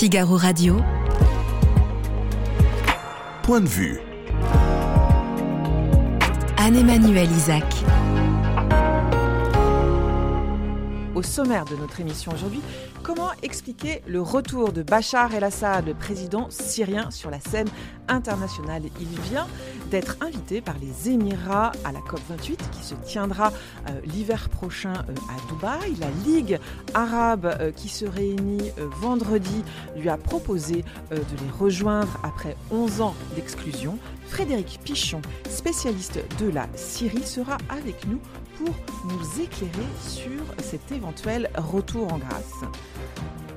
Figaro Radio. Point de vue. Anne-Emmanuel Isaac. Au sommaire de notre émission aujourd'hui, comment expliquer le retour de Bachar el-Assad, le président syrien, sur la scène internationale? Il vient d'être invité par les Émirats à la COP28 qui se tiendra euh, l'hiver prochain euh, à Dubaï. La Ligue arabe euh, qui se réunit vendredi lui a proposé de les rejoindre après 11 ans d'exclusion. Frédéric Pichon, spécialiste de la Syrie, sera avec nous pour nous éclairer sur cet éventuel retour en grâce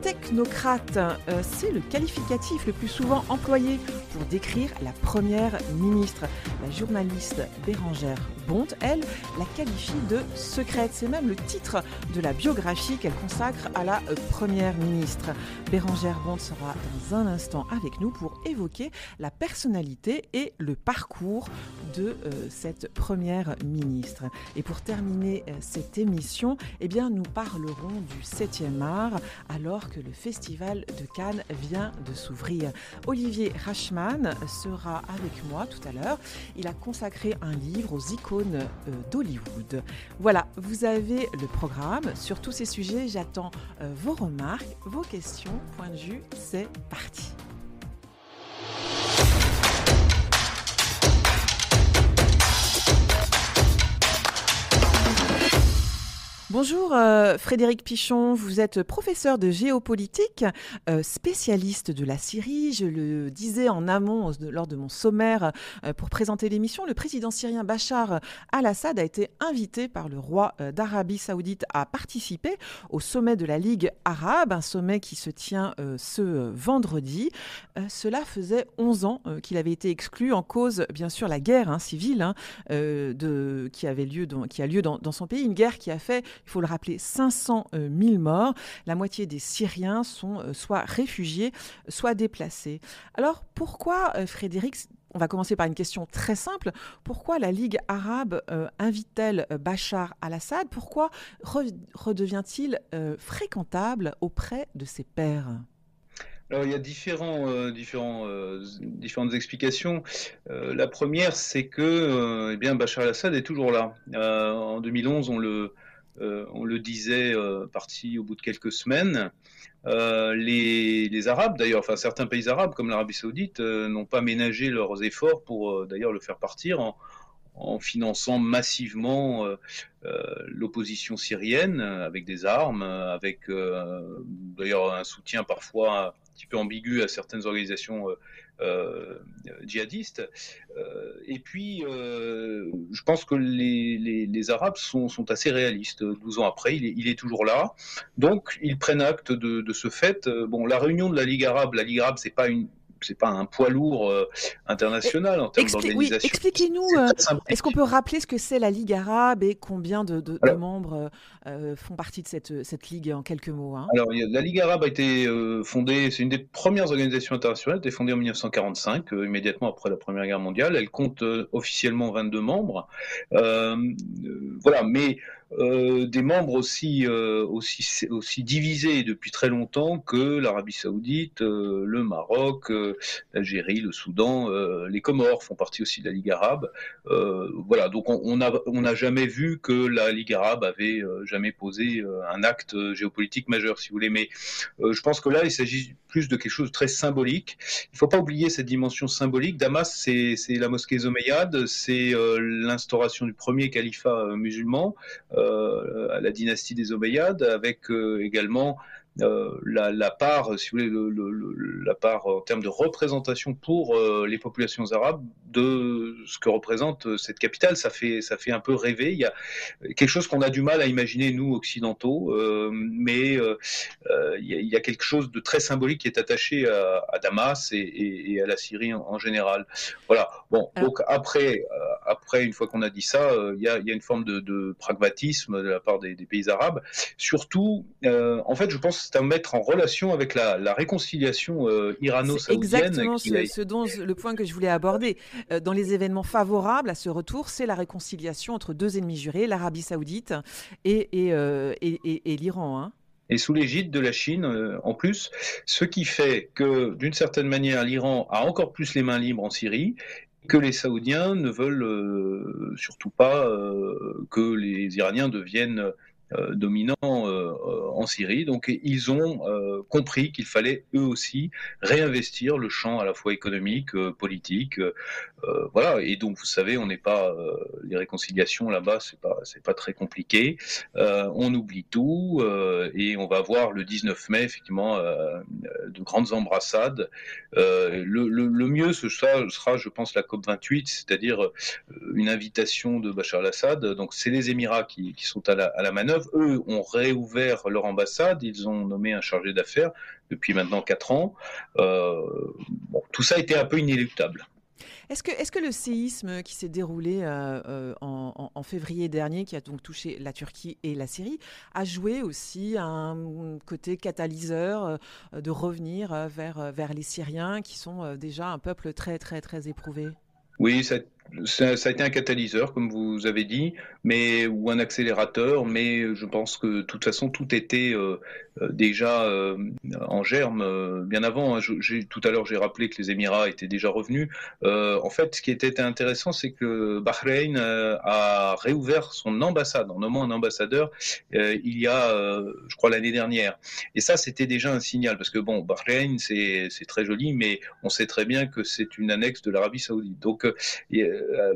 technocrate, euh, c'est le qualificatif le plus souvent employé pour décrire la première ministre. La journaliste Bérangère Bonte, elle, la qualifie de secrète. C'est même le titre de la biographie qu'elle consacre à la euh, première ministre. Bérangère Bonte sera dans un instant avec nous pour évoquer la personnalité et le parcours de euh, cette première ministre. Et pour terminer cette émission, eh bien, nous parlerons du 7e art alors que le Festival de Cannes vient de s'ouvrir. Olivier Rachman sera avec moi tout à l'heure. Il a consacré un livre aux icônes euh, d'Hollywood. Voilà, vous avez le programme. Sur tous ces sujets, j'attends euh, vos remarques, vos questions. Point de vue, c'est parti. Bonjour euh, Frédéric Pichon, vous êtes professeur de géopolitique, euh, spécialiste de la Syrie. Je le disais en amont lors de mon sommaire euh, pour présenter l'émission, le président syrien Bachar al-Assad a été invité par le roi d'Arabie saoudite à participer au sommet de la Ligue arabe, un sommet qui se tient ce vendredi. cela faisait 11 ans qu'il avait été exclu en cause, bien sûr, la guerre hein, civile hein, qui, a lieu dans son pays, une guerre qui a fait il faut le rappeler, 500 000 euh, morts. La moitié des Syriens sont euh, soit réfugiés, soit déplacés. Alors pourquoi, euh, Frédéric, on va commencer par une question très simple. Pourquoi la Ligue arabe invite-t-elle Bachar al-Assad? Pourquoi redevient-il fréquentable auprès de ses pairs? Alors, il y a différents, différents, différentes explications. la première, c'est que eh bien, Bachar al-Assad est toujours là. en 2011, on le, euh, on le disait, euh, parti au bout de quelques semaines. Euh, les, Arabes, d'ailleurs, enfin certains pays arabes comme l'Arabie Saoudite, n'ont pas ménagé leurs efforts pour d'ailleurs le faire partir en, finançant massivement l'opposition syrienne avec des armes, avec d'ailleurs un soutien parfois un petit peu ambigu à certaines organisations euh, djihadistes. Euh, et puis, euh, je pense que les, Arabes sont, assez réalistes. 12 ans après, il est, toujours là. Donc, ils prennent acte de, de ce fait. Bon, la réunion de la Ligue arabe, la Ligue arabe, c'est pas une c'est pas un poids lourd euh, international en termes d'organisation. Expliquez-nous, est-ce qu'on peut rappeler ce que c'est la Ligue arabe et combien de, membres euh, font partie de cette, cette ligue en quelques mots hein? Alors, la Ligue arabe a été euh, fondée, c'est une des premières organisations internationales, elle a été fondée en 1945, immédiatement après la Première Guerre mondiale. Elle compte officiellement 22 membres. voilà, mais euh, des membres aussi, euh, aussi, aussi divisés depuis très longtemps que l'Arabie saoudite, euh, le Maroc, l'Algérie, le Soudan, les Comores font partie aussi de la Ligue arabe. voilà, donc on n'a jamais vu que la Ligue arabe avait jamais posé un acte géopolitique majeur, si vous voulez. Mais je pense que là, il s'agit plus de quelque chose de très symbolique. Il ne faut pas oublier cette dimension symbolique. Damas, c'est la mosquée Omeyyades, c'est l'instauration du premier califat musulman. La dynastie des Omeyyades, avec euh, également euh, la, part, si vous voulez, le, la part en termes de représentation pour les populations arabes de ce que représente cette capitale. Ça fait, ça fait un peu rêver. Il y a quelque chose qu'on a du mal à imaginer, nous, occidentaux, mais il y, a, quelque chose de très symbolique qui est attaché à, Damas et, à la Syrie en, général. Voilà. Bon, donc après, après, une fois qu'on a dit ça, il y a, une forme de, pragmatisme de la part des, pays arabes. Surtout, en fait, je pense c'est à mettre en relation avec la, réconciliation euh, irano-saoudienne. Exactement ce, dont le point que je voulais aborder. Euh, dans les événements favorables à ce retour, c'est la réconciliation entre deux ennemis jurés, l'Arabie saoudite et, et, euh, l'Iran. Hein. et sous l'égide de la Chine en plus, ce qui fait que d'une certaine manière l'Iran a encore plus les mains libres en Syrie que les Saoudiens ne veulent surtout pas que les Iraniens deviennent dominants euh, en Syrie. Donc ils ont euh, compris qu'il fallait eux aussi réinvestir le champ à la fois économique, politique, voilà. Et donc vous savez, on n'est pas les réconciliations là-bas, c'est pas c'est pas très compliqué. on oublie tout et on va voir le 19 mai effectivement de grandes embrassades. Le, mieux ce sera, je pense, la COP 28, c'est-à-dire une invitation de Bachar al-Assad. Donc c'est les Émirats qui, sont à la manœuvre eux, ont réouvert leur ambassade, ils ont nommé un chargé d'affaires depuis maintenant 4 ans. Euh, tout ça a été un peu inéluctable. Est-ce que, est que, le séisme qui s'est déroulé euh, euh, en, février dernier, qui a donc touché la Turquie et la Syrie, a joué aussi un côté catalyseur de revenir vers, vers les Syriens, qui sont déjà un peuple très, très, très éprouvé? Oui, ça ça, a été un catalyseur, comme vous avez dit, mais ou un accélérateur, mais je pense que de toute façon tout était euh, euh, déjà euh, en germe bien avant. Hein. tout à l'heure, j'ai rappelé que les Émirats étaient déjà revenus. en fait, ce qui était intéressant, c'est que Bahreïn a réouvert son ambassade en nommant un ambassadeur il y a, je crois, l'année dernière. Et ça, c'était déjà un signal, parce que bon, Bahreïn, c'est très joli, mais on sait très bien que c'est une annexe de l'Arabie Saoudite. Donc, euh,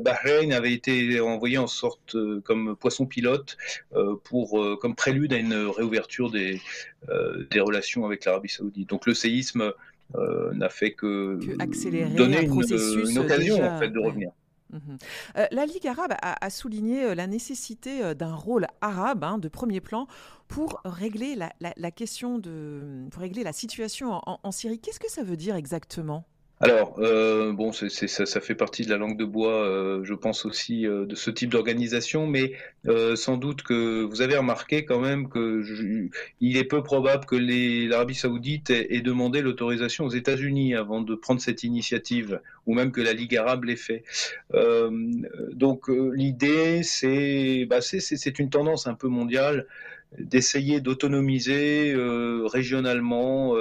Bahreïn avait été envoyé en sorte euh, comme poisson pilote euh, pour comme prélude à une réouverture des, des relations avec l'Arabie Saoudite. Donc le séisme n'a fait que, donner une, occasion en fait de revenir. Mhm. la Ligue arabe a, souligné la nécessité d'un rôle arabe hein, de premier plan pour régler la, question de, pour régler la situation en Syrie. Qu'est-ce que ça veut dire exactement? Alors, euh, bon, c'est, ça, ça, fait partie de la langue de bois, euh, je pense aussi, euh, de ce type d'organisation, mais euh, sans doute que vous avez remarqué quand même que il est peu probable que l'Arabie saoudite ait, demandé l'autorisation aux États-Unis avant de prendre cette initiative, ou même que la Ligue arabe l'ait fait. donc, l'idée, c'est, bah, une tendance un peu mondiale d'essayer d'autonomiser régionalement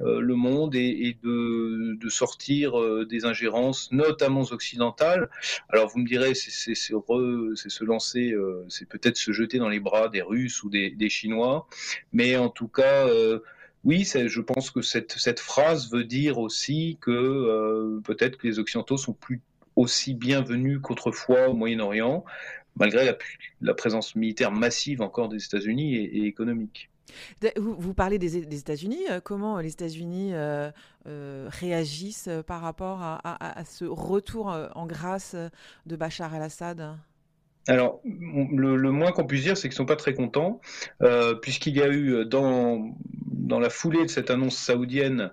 le monde et, de, sortir euh, des ingérences, notamment occidentales. Alors vous me direz, c'est se lancer, euh, c'est peut-être se jeter dans les bras des Russes ou des, Chinois, mais en tout cas, oui, je pense que cette, phrase veut dire aussi que peut-être que les Occidentaux sont plus aussi bienvenus qu'autrefois au Moyen-Orient, malgré la, présence militaire massive encore des États-Unis et économique. Vous, parlez des, États-Unis. Euh, comment les États-Unis euh, euh, réagissent par rapport à, ce retour en grâce de Bachar el-Assad? Alors, le, moins qu'on puisse dire, c'est qu'ils sont pas très contents, puisqu'il y a eu dans, dans la foulée de cette annonce saoudienne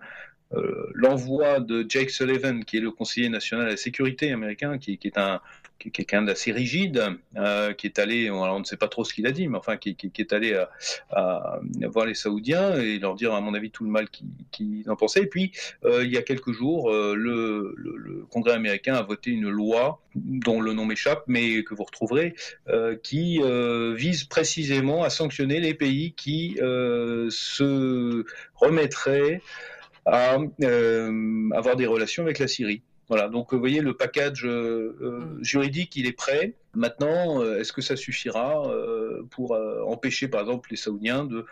l'envoi de Jake Sullivan, qui est le conseiller national à la sécurité américain, qui est un, quelqu'un d'assez rigide, euh, qui est allé, on ne sait pas trop ce qu'il a dit, mais enfin qui, est allé à, voir les Saoudiens et leur dire à mon avis tout le mal qu'ils en pensaient. Et puis euh, il y a quelques jours, euh, le, Congrès américain a voté une loi dont le nom m'échappe, mais que vous retrouverez, qui vise précisément à sanctionner les pays qui se remettraient à avoir des relations avec la Syrie. Voilà, donc vous voyez, le package euh, euh, mm. juridique, il est prêt. Maintenant, euh, est-ce que ça suffira pour empêcher, par exemple, les Saoudiens de,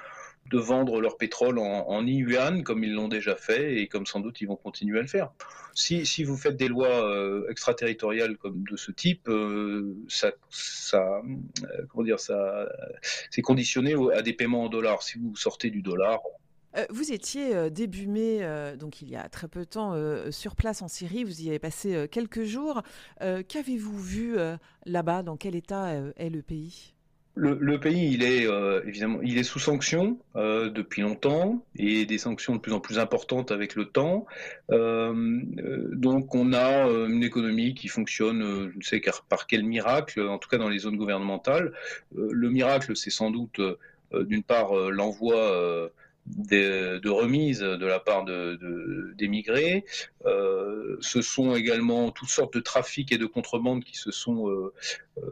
de vendre leur pétrole en, en yuan, comme ils l'ont déjà fait, et comme sans doute ils vont continuer à le faire? Si, si vous faites des lois extraterritoriales comme de ce type, ça, ça comment dire, ça, c'est conditionné à des paiements en dollars. Si vous sortez du dollar, euh, vous étiez euh, début mai, euh, donc il y a très peu de temps, sur place en Syrie. Vous y avez passé quelques jours. Qu'avez-vous vu là-bas? Dans quel état est le pays? Le, pays, il est évidemment, il est sous sanctions depuis longtemps et des sanctions de plus en plus importantes avec le temps. donc, on a une économie qui fonctionne, je ne sais par quel miracle, en tout cas dans les zones gouvernementales. le miracle, c'est sans doute d'une part l'envoi de, remise de la part d'émigrés. De, ce sont également toutes sortes de trafics et de contrebandes qui se sont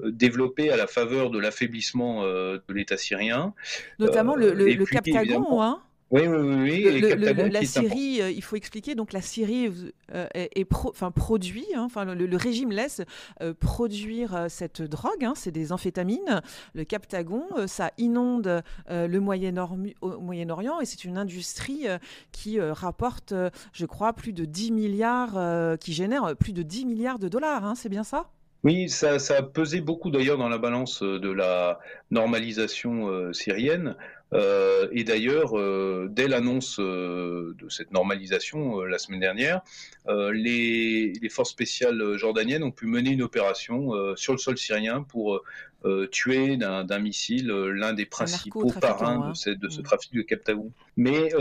développés à la faveur de l'affaiblissement de l'État syrien. Notamment le, le, le Captagon, hein oui, oui, oui. la Syrie, euh, il faut expliquer, donc la Syrie euh, est, enfin, produit, hein, le, régime laisse euh, produire cette drogue, hein, c'est des amphétamines. Le Captagon, ça inonde le Moyen-Orient et c'est une industrie qui rapporte, je crois, plus de 10 milliards, qui génère plus de 10 milliards de dollars, hein, c'est bien ça? Oui, ça, ça, a pesé beaucoup d'ailleurs dans la balance de la normalisation syrienne. Euh, et d'ailleurs, euh, dès l'annonce euh, de cette normalisation la semaine dernière, les, les, forces spéciales jordaniennes ont pu mener une opération sur le sol syrien pour tuer d'un missile l'un des principaux parrains de, cette, de, ce mm. trafic de Captagon. Mais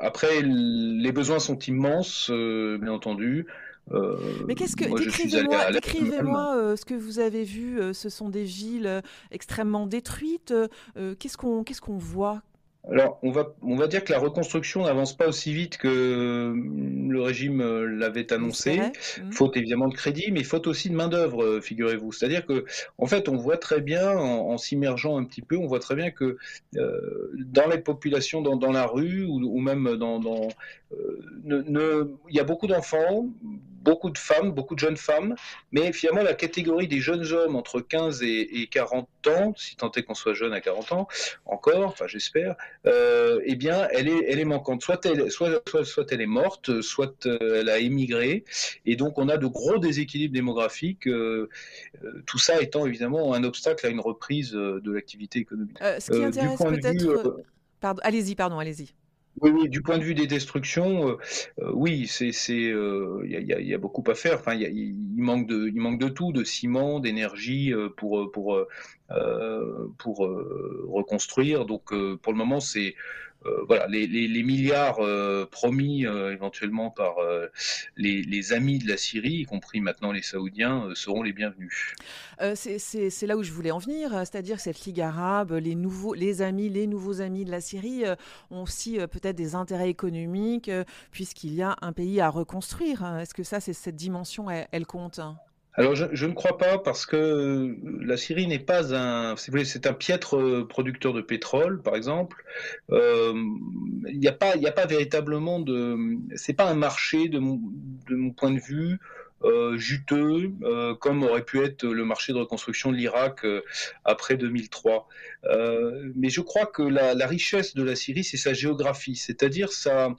après, les besoins sont immenses, bien entendu. Euh, Mais qu'est-ce que décrivez-moi décrivez-moi euh, ce que vous avez vu. Euh, ce sont des villes extrêmement détruites. qu'est-ce qu'on qu'est-ce qu'on voit? Alors, on va, on va dire que la reconstruction n'avance pas aussi vite que le régime l'avait annoncé. Mmh. Faute évidemment de crédit, mais faute aussi de main-d'œuvre, figurez-vous. C'est-à-dire que, en fait, on voit très bien, en, s'immergeant un petit peu, on voit très bien que dans les populations, dans, dans la rue, ou, même dans. dans ne, il y a beaucoup d'enfants, beaucoup de femmes, beaucoup de jeunes femmes, mais finalement la catégorie des jeunes hommes entre 15 et, 40 ans, si tant est qu'on soit jeune à 40 ans, encore, enfin j'espère, euh, eh bien elle est, elle est manquante. Soit elle, soit, soit, elle est morte, soit euh, elle a émigré, et donc on a de gros déséquilibres démographiques, euh, tout ça étant évidemment un obstacle à une reprise de l'activité économique. ce qui intéresse peut-être... allez-y, pardon, allez-y. Oui, du point de vue des destructions, euh, euh, oui, c'est, il euh, y, a, beaucoup à faire. Enfin, il manque de, il manque de tout, de ciment, d'énergie pour pour pour reconstruire. Donc, pour le moment, c'est voilà, les, milliards euh, promis euh, éventuellement par les, amis de la Syrie, y compris maintenant les Saoudiens, seront les bienvenus. c'est là où je voulais en venir, c'est-à-dire cette Ligue arabe, les, nouveaux, les amis, les nouveaux amis de la Syrie ont aussi peut-être des intérêts économiques, puisqu'il y a un pays à reconstruire. Est-ce que ça, cette dimension, elle, compte alors je, ne crois pas parce que la Syrie n'est pas un, c'est un piètre euh, producteur de pétrole, par exemple. Euh, il n'y a pas, il a pas véritablement de, c'est pas un marché de mon, de mon point de vue. Euh, juteux, comme aurait pu être le marché de reconstruction de l'Irak après 2003. mais je crois que la, la richesse de la Syrie, c'est sa géographie, c'est-à-dire sa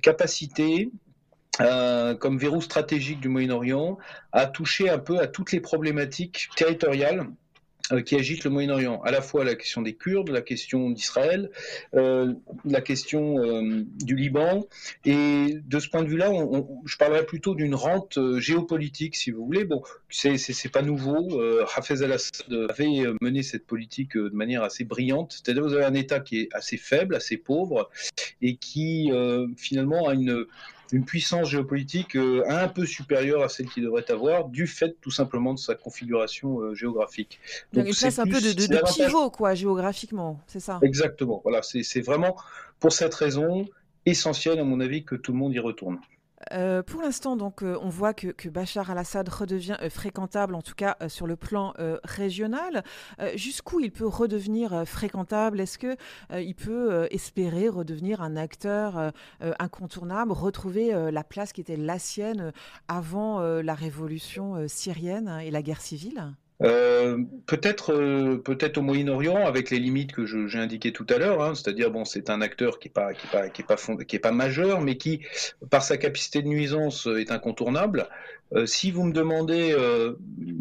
capacité euh, comme verrou stratégique du Moyen-Orient, a touché un peu à toutes les problématiques territoriales euh, qui agitent le Moyen-Orient, à la fois la question des Kurdes, la question d'Israël, euh, la question du Liban, et de ce point de vue-là, je parlerais plutôt d'une rente géopolitique, si vous voulez. Bon, c'est pas nouveau. Hafez al-Assad avait mené cette politique de manière assez brillante, c'est-à-dire vous avez un État qui est assez faible, assez pauvre, et qui finalement a une une puissance géopolitique euh, un peu supérieure à celle qu'il devrait avoir, du fait tout simplement de sa configuration euh, géographique. Donc, il place un peu de, de, pivot, quoi, géographiquement, c'est ça Exactement. Voilà, c'est vraiment pour cette raison essentielle, à mon avis, que tout le monde y retourne. Euh, pour l'instant, donc, euh, on voit que, Bachar al-Assad redevient euh, fréquentable, en tout cas sur le plan régional. Jusqu'où il peut redevenir fréquentable? Est-ce que il peut espérer redevenir un acteur incontournable, retrouver la place qui était la sienne avant la révolution syrienne et la guerre civile? Euh, peut-être euh, peut-être au Moyen-Orient avec les limites que j'ai indiquées tout à l'heure, hein, c'est-à-dire bon c'est un acteur qui est pas qui est pas qui est pas majeur, mais qui par sa capacité de nuisance est incontournable. Euh, si vous me demandez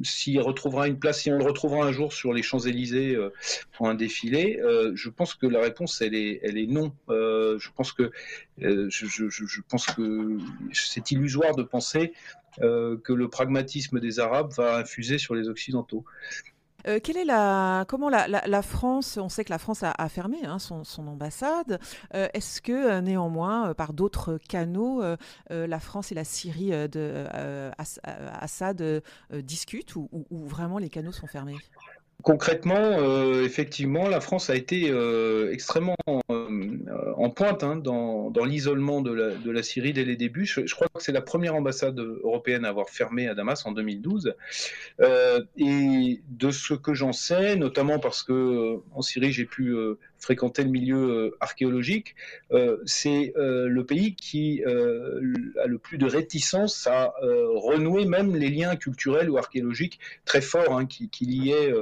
s'il retrouvera une place, si on le retrouvera un jour sur les Champs Élysées pour un défilé, je pense que la réponse elle est elle est non. je pense que je, je, je pense que c'est illusoire de penser euh, que le pragmatisme des Arabes va infuser sur les Occidentaux. Euh, quelle est la, comment la, France, on sait que la France a, fermé hein, son, ambassade, euh, est-ce que néanmoins, par d'autres canaux, la France et la Syrie de Assad discutent ou, vraiment les canaux sont fermés? Concrètement, euh, effectivement, la France a été euh, extrêmement euh, en pointe hein, dans, l'isolement de la, Syrie dès les débuts. Je, crois que c'est la première ambassade européenne à avoir fermé à Damas en 2012. et de ce que j'en sais, notamment parce que en Syrie j'ai pu fréquenter le milieu archéologique, c'est le pays qui a le plus de réticence à renouer même les liens culturels ou archéologiques très forts hein, qui, qui liaient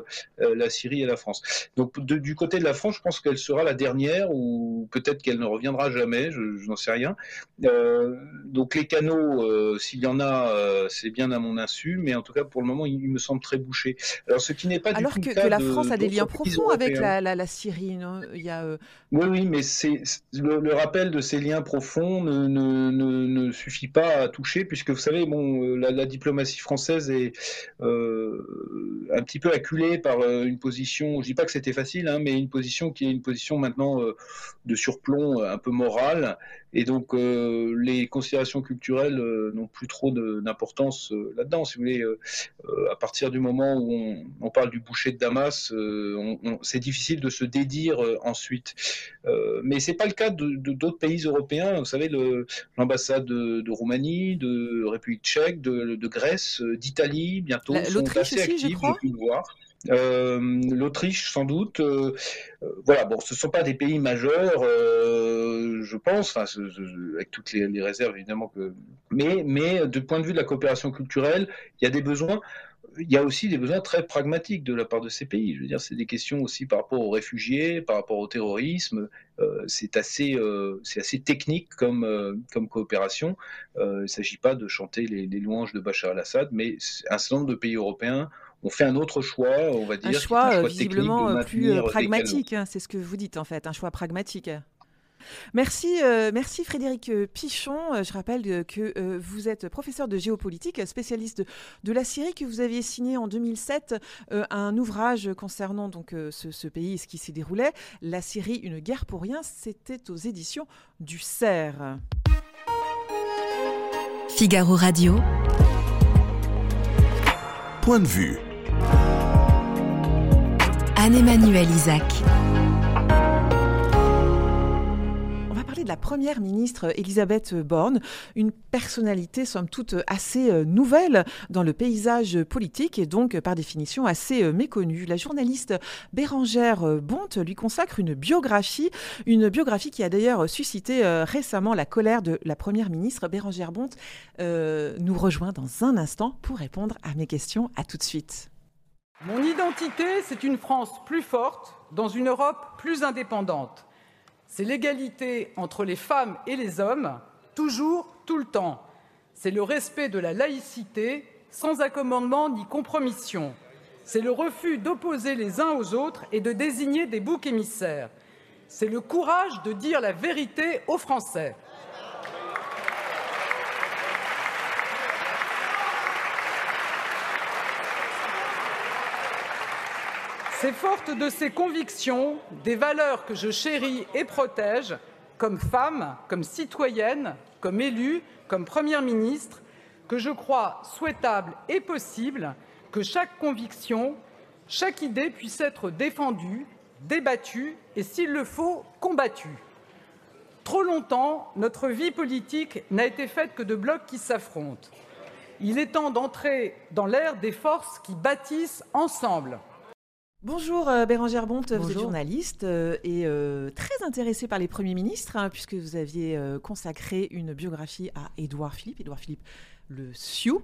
euh, la Syrie et la France. Donc du côté de la France, je pense qu'elle sera la dernière ou peut-être qu'elle ne reviendra jamais, je, n'en sais rien. Euh, donc les canaux, euh, s'il y en a, c'est bien à mon insu, mais en tout cas pour le moment, il, me semble très bouché. Alors ce qui n'est pas Alors du tout que, que la France a des liens profonds avec la, Syrie, non? A, Oui, mais c'est le, rappel de ces liens profonds ne, suffit pas à toucher, puisque vous savez, bon, la, la diplomatie française est un petit peu acculée par euh, une position, je dis pas que c'était facile, hein, mais une position qui est une position maintenant euh, de surplomb euh, un peu morale, et donc les considérations culturelles n'ont plus trop d'importance là-dedans. Si vous voulez, à partir du moment où on, parle du boucher de Damas, c'est difficile de se dédire ensuite. mais c'est pas le cas de d'autres pays européens. Vous savez, l'ambassade de, Roumanie, de République tchèque, de, Grèce, d'Italie, bientôt sont assez actifs, je pu le voir. Euh, L'Autriche sans doute. Euh, euh, voilà, bon, ce ne sont pas des pays majeurs, je pense, avec toutes les, réserves évidemment. Mais, mais du point de vue de la coopération culturelle, il y a des besoins il y a aussi des besoins très pragmatiques de la part de ces pays. Je veux dire, c'est des questions aussi par rapport aux réfugiés, par rapport au terrorisme. c'est assez, assez technique comme, comme coopération. il ne s'agit pas de chanter les, les louanges de Bachar el-Assad, mais un certain nombre de pays européens on fait un autre choix, on va dire. Un choix, euh, visiblement euh, plus euh, pragmatique, hein, c'est ce que vous dites en fait, un choix pragmatique. Merci, merci Frédéric Pichon. Je rappelle que vous êtes professeur de géopolitique, spécialiste de, la Syrie, que vous aviez signé en 2007 un ouvrage concernant donc ce, ce, pays, ce qui s'y déroulait. La Syrie, une guerre pour rien, c'était aux éditions du CERF. Figaro Radio. Point de vue. Anne-Emmanuel Isaac. On va parler de la première ministre Elisabeth Borne, une personnalité somme toute assez euh, nouvelle dans le paysage politique et donc par définition assez euh, méconnue. La journaliste Bérangère Bonte lui consacre une biographie, une biographie qui a d'ailleurs suscité euh, récemment la colère de la première ministre. Bérangère Bonte nous rejoint dans un instant pour répondre à mes questions. À tout de suite. Mon identité, c'est une France plus forte dans une Europe plus indépendante. C'est l'égalité entre les femmes et les hommes, toujours, tout le temps. C'est le respect de la laïcité, sans accommodement ni compromission. C'est le refus d'opposer les uns aux autres et de désigner des boucs émissaires. C'est le courage de dire la vérité aux Français. C'est forte de ces convictions, des valeurs que je chéris et protège, comme femme, comme citoyenne, comme élue, comme Première ministre, que je crois souhaitable et possible que chaque conviction, chaque idée puisse être défendue, débattue et, s'il le faut, combattue. Trop longtemps, notre vie politique n'a été faite que de blocs qui s'affrontent. Il est temps d'entrer dans l'ère des forces qui bâtissent ensemble. Bonjour euh, Bérangère Bonte, vous êtes journaliste euh, et euh, très intéressée par les premiers ministres, hein, puisque vous aviez consacré une biographie à Édouard Philippe, Édouard Philippe le Sioux,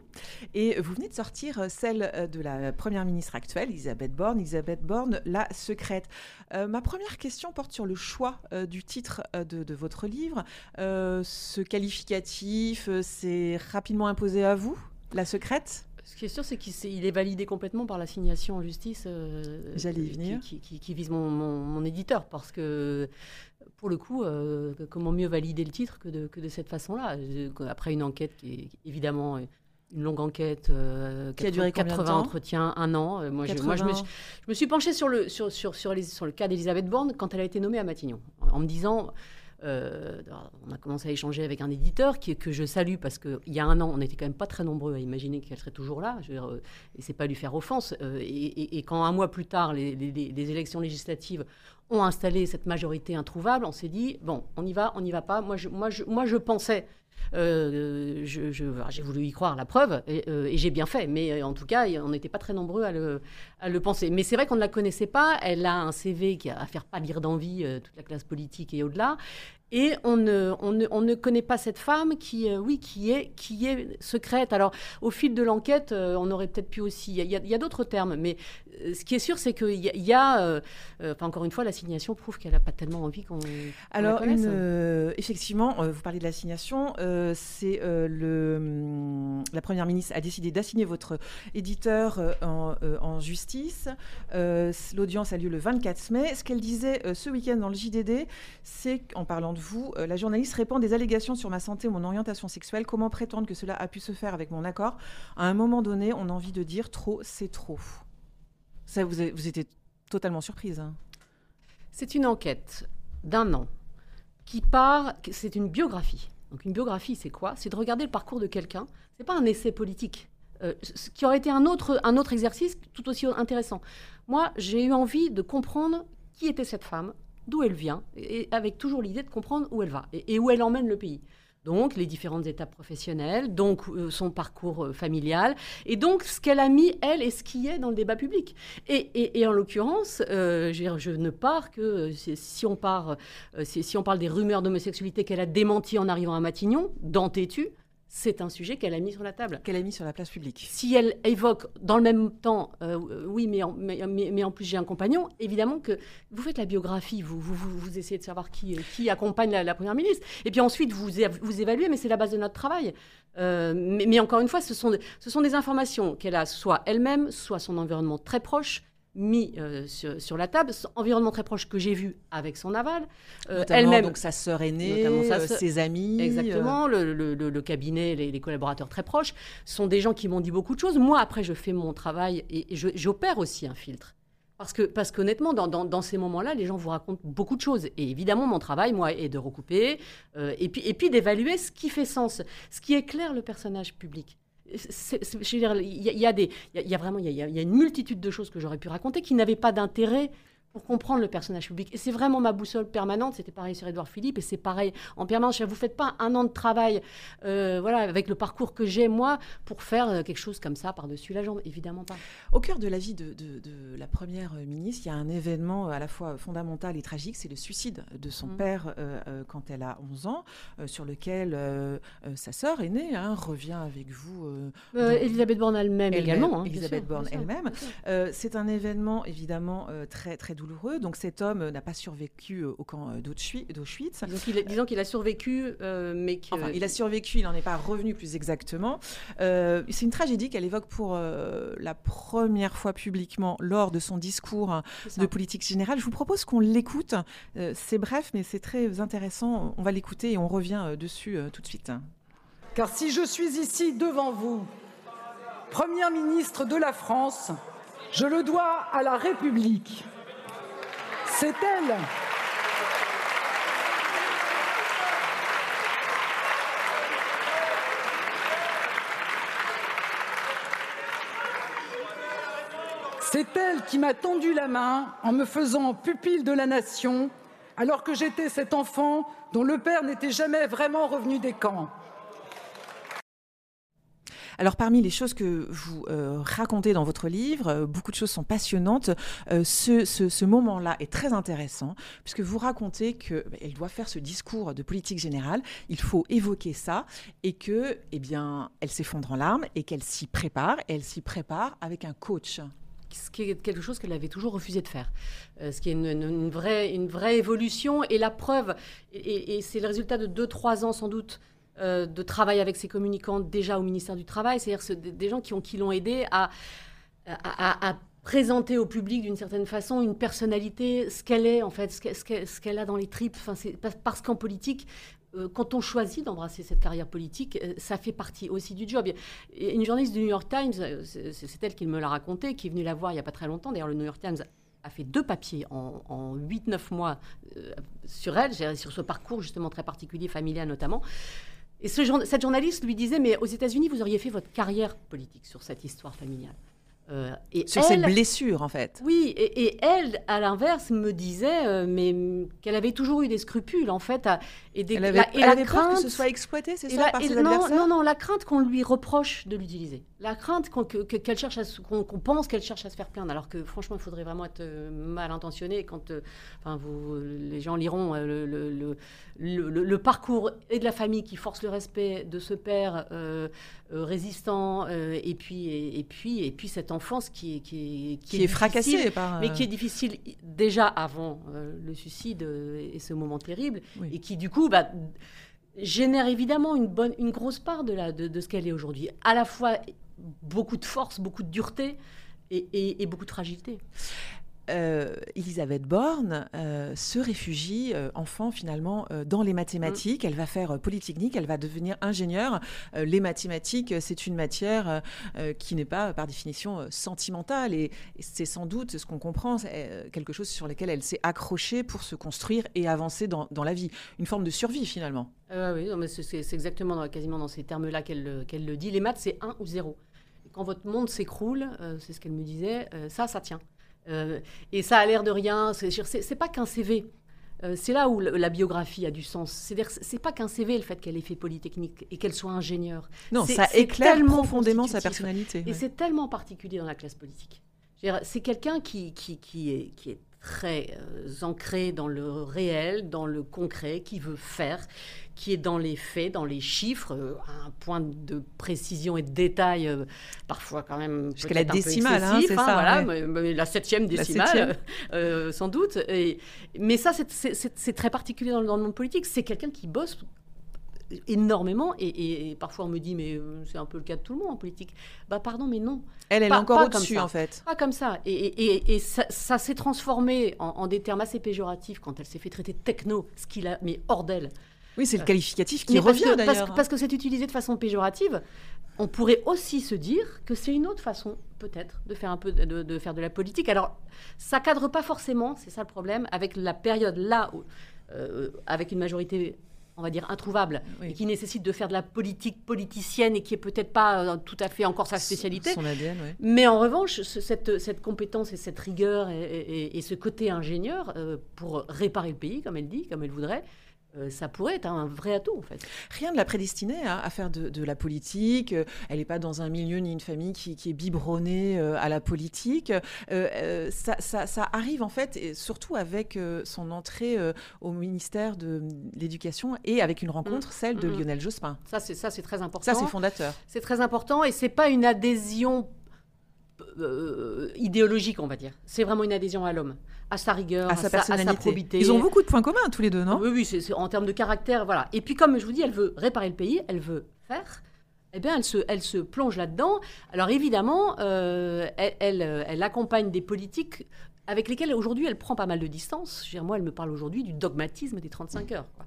et vous venez de sortir celle de la première ministre actuelle, Elisabeth Borne, Elisabeth Borne, la secrète. ma première question porte sur le choix du titre de, de, votre livre. ce qualificatif, c'est rapidement imposé à vous, la secrète? Ce qui est sûr, c'est qu'il est, validé complètement par l'assignation en justice euh, J'allais venir. Qui, vise mon, éditeur. Parce que, pour le coup, euh, comment mieux valider le titre que de, que de cette façon-là? Après une enquête qui est évidemment une longue enquête euh, qui a duré 80 entretiens, un an. moi, je, moi je, me, suis penchée sur le, sur, sur, sur, les, sur le cas d'Elisabeth Borne quand elle a été nommée à Matignon, en me disant euh, on a commencé à échanger avec un éditeur qui, que je salue parce qu'il y a un an, on n'était quand même pas très nombreux à imaginer qu'elle serait toujours là. Je veux dire, euh, et pas lui faire offense. Euh, et, quand un mois plus tard, les, élections législatives ont installé cette majorité introuvable, on s'est dit bon, on y va, on n'y va pas. Moi, je, moi, je, moi, je pensais euh, j'ai voulu y croire, la preuve, et, euh, j'ai bien fait. Mais euh, en tout cas, on n'était pas très nombreux à le, à le penser. Mais c'est vrai qu'on ne la connaissait pas. Elle a un CV qui a à faire pâlir d'envie toute la classe politique et au-delà. Et on ne, on, ne, on ne, connaît pas cette femme qui, oui, qui est, qui est secrète. Alors, au fil de l'enquête, on aurait peut-être pu aussi. Il y a, d'autres termes, mais ce qui est sûr, c'est qu'il y a. Y a enfin, encore une fois, l'assignation prouve qu'elle n'a pas tellement envie qu'on. Alors, effectivement, vous parlez de l'assignation. Euh, c'est euh, le, hum, la Première ministre a décidé d'assigner votre éditeur euh, en, justice. L'audience a lieu le 24 mai. Ce qu'elle disait ce week-end dans le JDD, c'est qu'en parlant de vous, la journaliste répand des allégations sur ma santé ou mon orientation sexuelle. Comment prétendre que cela a pu se faire avec mon accord? À un moment donné, on a envie de dire trop, c'est trop. Ça, vous, vous étiez totalement surprise. Hein. c'est une enquête d'un an qui part, c'est une biographie donc une biographie, c'est quoi? C'est de regarder le parcours de quelqu'un. Ce n'est pas un essai politique. Euh, ce qui aurait été un autre exercice tout aussi intéressant. Moi, j'ai eu envie de comprendre qui était cette femme, d'où elle vient, et avec toujours l'idée de comprendre où elle va et où elle emmène le pays donc les différentes étapes professionnelles, donc euh, son parcours euh, familial, et donc ce qu'elle a mis, elle, et ce qui est dans le débat public. Et, en l'occurrence, euh, je, ne pars que si on, parle des rumeurs d'homosexualité qu'elle a démenties en arrivant à Matignon, d'entêtu, c'est un sujet qu'elle a mis sur la table. Qu'elle a mis sur la place publique. Si elle évoque dans le même temps, euh, oui, mais en, mais, en, plus j'ai un compagnon, évidemment que vous faites la biographie, vous, vous, vous, essayez de savoir qui, qui accompagne la, Première ministre, et puis ensuite vous, vous évaluez, mais c'est la base de notre travail. Euh, mais, mais, encore une fois, ce sont, ce sont des informations qu'elle a soit elle-même, soit son environnement très proche, mis euh, sur, la table, environnement très proche que j'ai vu avec son aval, euh, elle-même donc sa sœur aînée, euh, ses amis, exactement, le, cabinet, les, collaborateurs très proches, sont des gens qui m'ont dit beaucoup de choses. Moi, après, je fais mon travail et, j'opère aussi un filtre. Parce que, parce qu'honnêtement, dans, dans, ces moments-là, les gens vous racontent beaucoup de choses. Et évidemment, mon travail, moi, est de recouper et puis, et puis d'évaluer ce qui fait sens, ce qui éclaire le personnage public il y, a, il y, a vraiment, y a, une multitude de choses que j'aurais pu raconter qui n'avaient pas d'intérêt pour comprendre le personnage public. Et c'est vraiment ma boussole permanente. C'était pareil sur Édouard Philippe et c'est pareil en permanence. Vous ne faites pas un an de travail euh, voilà, avec le parcours que j'ai, moi, pour faire euh, quelque chose comme ça par-dessus la jambe. Évidemment pas. Au cœur de la vie de, de, la première ministre, il y a un événement à la fois fondamental et tragique c'est le suicide de son mmh. père euh, quand elle a 11 ans, sur lequel sa sœur aînée hein, revient avec vous. Elisabeth Borne elle-même également. Hein, Elisabeth Borne elle-même. c'est un événement évidemment très, très douloureux donc cet homme n'a pas survécu euh, au camp euh, d'Auschwitz. Disons qu'il a survécu, euh, mais Enfin, il a survécu, il n'en est pas revenu plus exactement. c'est une tragédie qu'elle évoque pour la première fois publiquement lors de son discours de politique générale. Je vous propose qu'on l'écoute. c'est bref, mais c'est très intéressant. On va l'écouter et on revient dessus tout de suite. Car si je suis ici devant vous, Première ministre de la France, je le dois à la République. C'est elle. Qui m'a tendu la main en me faisant pupille de la nation, alors que j'étais cet enfant dont le père n'était jamais vraiment revenu des camps. Alors parmi les choses que vous euh, racontez dans votre livre, euh, beaucoup de choses sont passionnantes. Euh, ce, moment-là est très intéressant puisque vous racontez qu'elle bah, doit faire ce discours de politique générale. Il faut évoquer ça et que, eh bien, elle s'effondre en larmes et qu'elle s'y prépare. Et elle s'y prépare avec un coach ce qui est quelque chose qu'elle avait toujours refusé de faire, ce qui est une, vraie, une vraie évolution et la preuve, et, c'est le résultat de deux, trois ans sans doute euh, de travail avec ses communicants déjà au ministère du Travail, c'est-à-dire des gens qui, ont, qui l'ont aidé à, présenter au public d'une certaine façon une personnalité, ce qu'elle est en fait, ce qu'elle a dans les tripes. Enfin, parce qu'en politique, euh, quand on choisit d'embrasser cette carrière politique, euh, ça fait partie aussi du job. Une journaliste du New York Times, c'est elle qui me l'a raconté, qui est venue la voir il n'y a pas très longtemps. D'ailleurs, le New York Times a fait deux papiers en, 8-9 mois sur elle, sur ce parcours justement très particulier, familial notamment. Et ce, cette journaliste lui disait, mais aux États-Unis, vous auriez fait votre carrière politique sur cette histoire familiale. Euh, et sur cette blessure, en fait. Oui, et, elle, à l'inverse, me disait euh, mais qu'elle avait toujours eu des scrupules, en fait, et, des, elle avait, la, et la crainte que ce soit exploité, c'est ça, par ses non, non, non, la crainte qu'on lui reproche de l'utiliser, la crainte qu'elle cherche qu'on pense qu'elle cherche à se faire plaindre, alors que franchement, il faudrait vraiment être euh, mal intentionné quand, enfin, vous, les gens liront le, le, le, parcours et de la famille qui force le respect de ce père résistant, et puis, et, puis, et puis cette enfance qui est, qui qui, est, fracassée par. Mais qui est difficile déjà avant euh, le suicide euh, et ce moment terrible. Et qui, du coup, bah, génère évidemment une, bonne, une grosse part de, la, de, ce qu'elle est aujourd'hui. À la fois beaucoup de force, beaucoup de dureté. Et, beaucoup de fragilité euh, Elisabeth Borne euh, se réfugie, euh, enfant finalement, dans les mathématiques. Mm. Elle va faire polytechnique, elle va devenir ingénieure. les mathématiques, c'est une matière qui n'est pas par définition sentimentale et, c'est sans doute ce qu'on comprend, quelque chose sur lequel elle s'est accrochée pour se construire et avancer dans, la vie. Une forme de survie finalement. oui, c'est exactement dans, quasiment dans ces termes-là qu'elle le dit. Les maths, c'est 1 ou 0. quand votre monde s'écroule, c'est ce qu'elle me disait, ça, ça tient. Euh, et ça a l'air de rien. C'est pas qu'un CV. Euh, c'est là où la biographie a du sens. C'est-à-dire, c'est pas qu'un CV le fait qu'elle ait fait Polytechnique et qu'elle soit ingénieure. Non, ça éclaire profondément sa personnalité. Et c'est tellement particulier dans la classe politique. C'est quelqu'un qui, qui, qui, est, qui est très euh, ancré dans le réel, dans le concret, qui veut faire, qui est dans les faits, dans les chiffres, à euh, un point de précision et de détail, euh, parfois quand même jusqu'à la décimale, hein, c'est hein, ça, voilà, la septième décimale, sans doute. Et, mais ça, c'est très particulier dans, dans le monde politique. C'est quelqu'un qui bosse énormément et, parfois on me dit mais euh, c'est un peu le cas de tout le monde en politique. Bah pardon mais non. Elle elle est encore au-dessus en fait. Pas comme ça et, ça, s'est transformé en, des termes assez péjoratifs quand elle s'est fait traiter de techno, ce qu'il a mis hors d'elle. Oui c'est le qualificatif qui revient d'ailleurs. Parce, que c'est utilisé de façon péjorative. On pourrait aussi se dire que c'est une autre façon peut-être de faire un peu de, de, faire de la politique. Alors ça cadre pas forcément, c'est ça le problème, avec la période là où, euh, avec une majorité on va dire, introuvable, et qui nécessite de faire de la politique politicienne et qui est peut-être pas euh, tout à fait encore sa spécialité. Son ADN, oui. Mais en revanche, cette, cette, compétence et cette rigueur et, ce côté ingénieur euh, pour réparer le pays, comme elle dit, comme elle voudrait, euh, ça pourrait être un vrai atout en fait. Rien ne la prédestinée à, faire de, la politique. Euh, elle n'est pas dans un milieu ni une famille qui, est biberonnée euh, à la politique. ça, arrive en fait, et surtout avec son entrée au ministère de l'Éducation et avec une rencontre, mmh. celle de mmh. Lionel Jospin. Ça, c'est ça, c'est très important. Ça, c'est fondateur. C'est très important et c'est pas une adhésion idéologique, on va dire. C'est vraiment une adhésion à l'homme à sa rigueur, à, sa, personnalité. à sa probité. Ils ont beaucoup de points communs tous les deux, non? Oui, oui, c'est en termes de caractère, voilà. Et puis comme je vous dis, elle veut réparer le pays, elle veut faire. Eh bien, elle se, elle se plonge là-dedans. Alors évidemment, euh, elle, elle, accompagne des politiques avec lesquelles aujourd'hui elle prend pas mal de distance. Je moi, elle me parle aujourd'hui du dogmatisme des 35 heures. Quoi.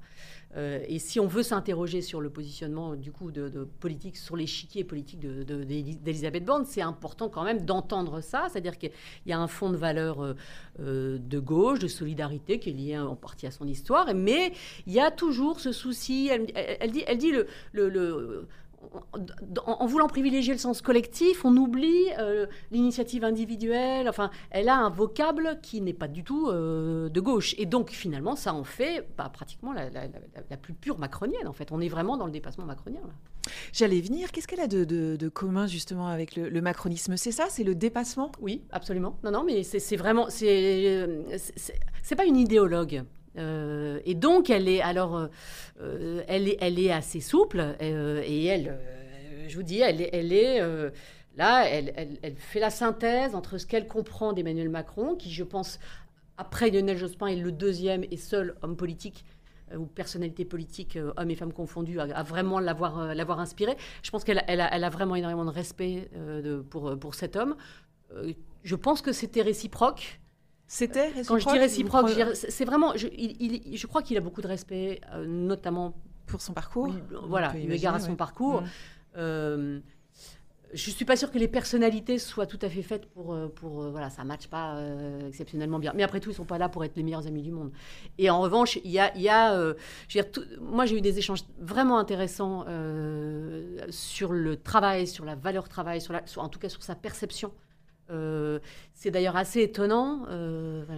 Euh, et si on veut s'interroger sur le positionnement du coup de, politique, sur l'échiquier politique d'Elisabeth de, Borne, c'est important quand même d'entendre ça, c'est-à-dire qu'il y a un fond de valeur euh, euh, de gauche, de solidarité qui est lié en partie à son histoire, mais il y a toujours ce souci. Elle, dit, elle dit le, le en, voulant privilégier le sens collectif, on oublie euh, l'initiative individuelle. Enfin, elle a un vocable qui n'est pas du tout euh, de gauche. Et donc, finalement, ça en fait bah, pratiquement la, plus pure macronienne, en fait. On est vraiment dans le dépassement macronien. J'allais venir. Qu'est-ce qu'elle a de, commun, justement, avec le, macronisme? C'est ça? C'est le dépassement? Oui, absolument. Non, non, mais c'est vraiment. C'est pas une idéologue. Euh, et donc, elle est, alors, euh, elle, est, elle est assez souple euh, et elle, je vous dis, elle, elle est là, elle, elle, fait la synthèse entre ce qu'elle comprend d'Emmanuel Macron, qui, je pense, après Lionel Jospin, est le deuxième et seul homme politique ou personnalité politique, hommes et femmes confondus, à, vraiment l'avoir l'avoir inspiré. Je pense qu'elle elle a, vraiment énormément de respect pour, pour cet homme. je pense que c'était réciproque. C'était réciproque? Quand je dis réciproque, c'est vraiment. Je, il, je crois qu'il a beaucoup de respect, euh, notamment. Pour son parcours? Voilà, eu égard à son parcours. Mm. Euh, je suis pas sûre que les personnalités soient tout à fait faites pour, euh, pour voilà, ça matche pas euh, exceptionnellement bien. Mais après tout, ils sont pas là pour être les meilleurs amis du monde. Et en revanche, il y a, il y a je veux dire, moi j'ai eu des échanges vraiment intéressants sur le travail, sur la valeur travail, sur, la, en tout cas sur sa perception. C'est d'ailleurs assez étonnant,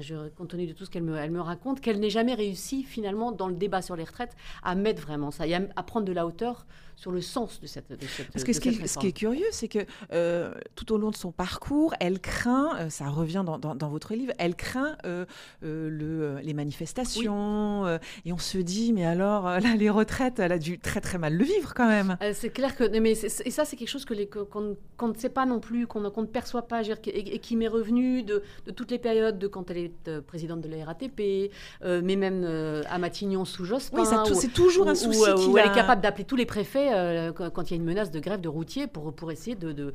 je, compte tenu de tout ce qu'elle me, raconte, qu'elle n'ait jamais réussi finalement dans le débat sur les retraites à mettre vraiment ça, à prendre de la hauteur sur le sens de cette, de Parce que ce, qui est, ce, qui est, curieux, c'est que euh, tout au long de son parcours, elle craint, euh, ça revient dans, dans, votre livre, elle craint euh, le, les manifestations. et on se dit, mais alors, là, les retraites, elle a dû très très mal le vivre quand même. c'est clair que. Mais et ça, c'est quelque chose qu'on que ne sait pas non plus, qu'on ne perçoit pas, et, qui m'est revenu de, de, toutes les périodes, de quand elle est présidente de la RATP, mais même à Matignon sous Jospin. Oui, c'est toujours un souci. Où, où elle est capable d'appeler tous les préfets euh, quand il y a une menace de grève de routiers pour, pour essayer d'éviter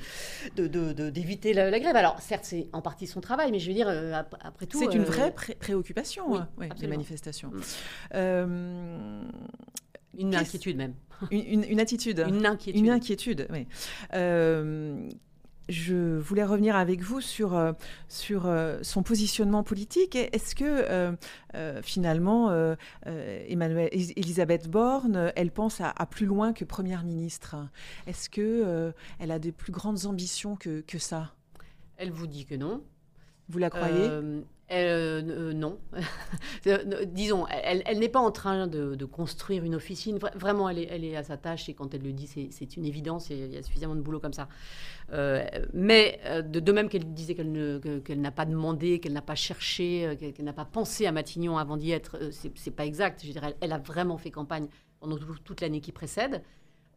de, de, de, la, la, grève. Alors, certes, c'est en partie son travail, mais je veux dire, euh, après tout. C'est une euh, vraie préoccupation, oui, hein, les manifestations. Mm. une inquiétude même. Une, une, attitude. Une inquiétude. Une inquiétude, oui je voulais revenir avec vous sur, euh, sur euh, son positionnement politique. Est-ce que euh, finalement, Emmanuel, Elisabeth Borne, elle pense à, plus loin que Première ministre? Est-ce que elle a des plus grandes ambitions que, que ça? Elle vous dit que non. Vous la croyez? Euh, non. Disons, elle, n'est pas en train de, construire une officine. Vraiment, elle est, à sa tâche et quand elle le dit, c'est une évidence et il y a suffisamment de boulot comme ça. Euh, mais euh, de, même qu'elle disait qu'elle n'a pas demandé, qu'elle n'a pas cherché, qu'elle n'a pas pensé à Matignon avant d'y être, c'est pas exact. Je dirais, elle, a vraiment fait campagne pendant toute l'année qui précède.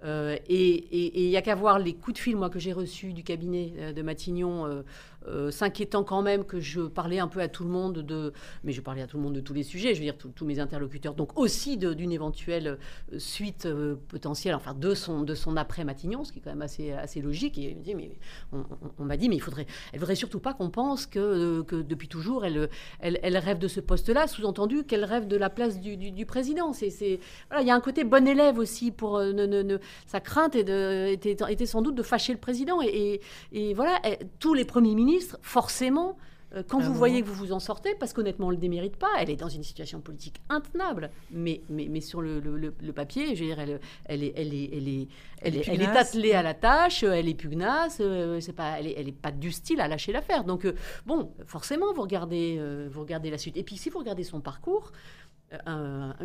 et il n'y a qu'à voir les coups de fil moi, que j'ai reçus du cabinet de Matignon euh, s'inquiétant quand même que je parlais un peu à tout le monde de, mais je parlais à tout le monde de tous les sujets, je veux dire tous mes interlocuteurs, donc aussi d'une éventuelle euh, suite euh, potentielle, enfin de son de son après Matignon, ce qui est quand même assez assez logique. Et mais on, m'a dit mais il faudrait, elle voudrait surtout pas qu'on pense que, que depuis toujours elle, elle, rêve de ce poste-là, sous-entendu qu'elle rêve de la place du, du, président. C'est voilà, il y a un côté bon élève aussi pour ne, sa crainte était, était, sans doute de fâcher le président et, et, voilà tous les premiers ministres forcément, euh, quand vous voyez que vous vous en sortez, parce qu'honnêtement, on ne le démérite pas, elle est dans une situation politique intenable, mais, mais, mais sur le, le, papier, je veux dire, elle, elle, est, elle, est, elle, est, elle, est, elle est attelée à la tâche, elle est pugnace, euh, c'est pas, elle n'est elle est pas du style à lâcher l'affaire. Donc, euh, bon, forcément, vous regardez, vous regardez la suite. Et puis, si vous regardez son parcours,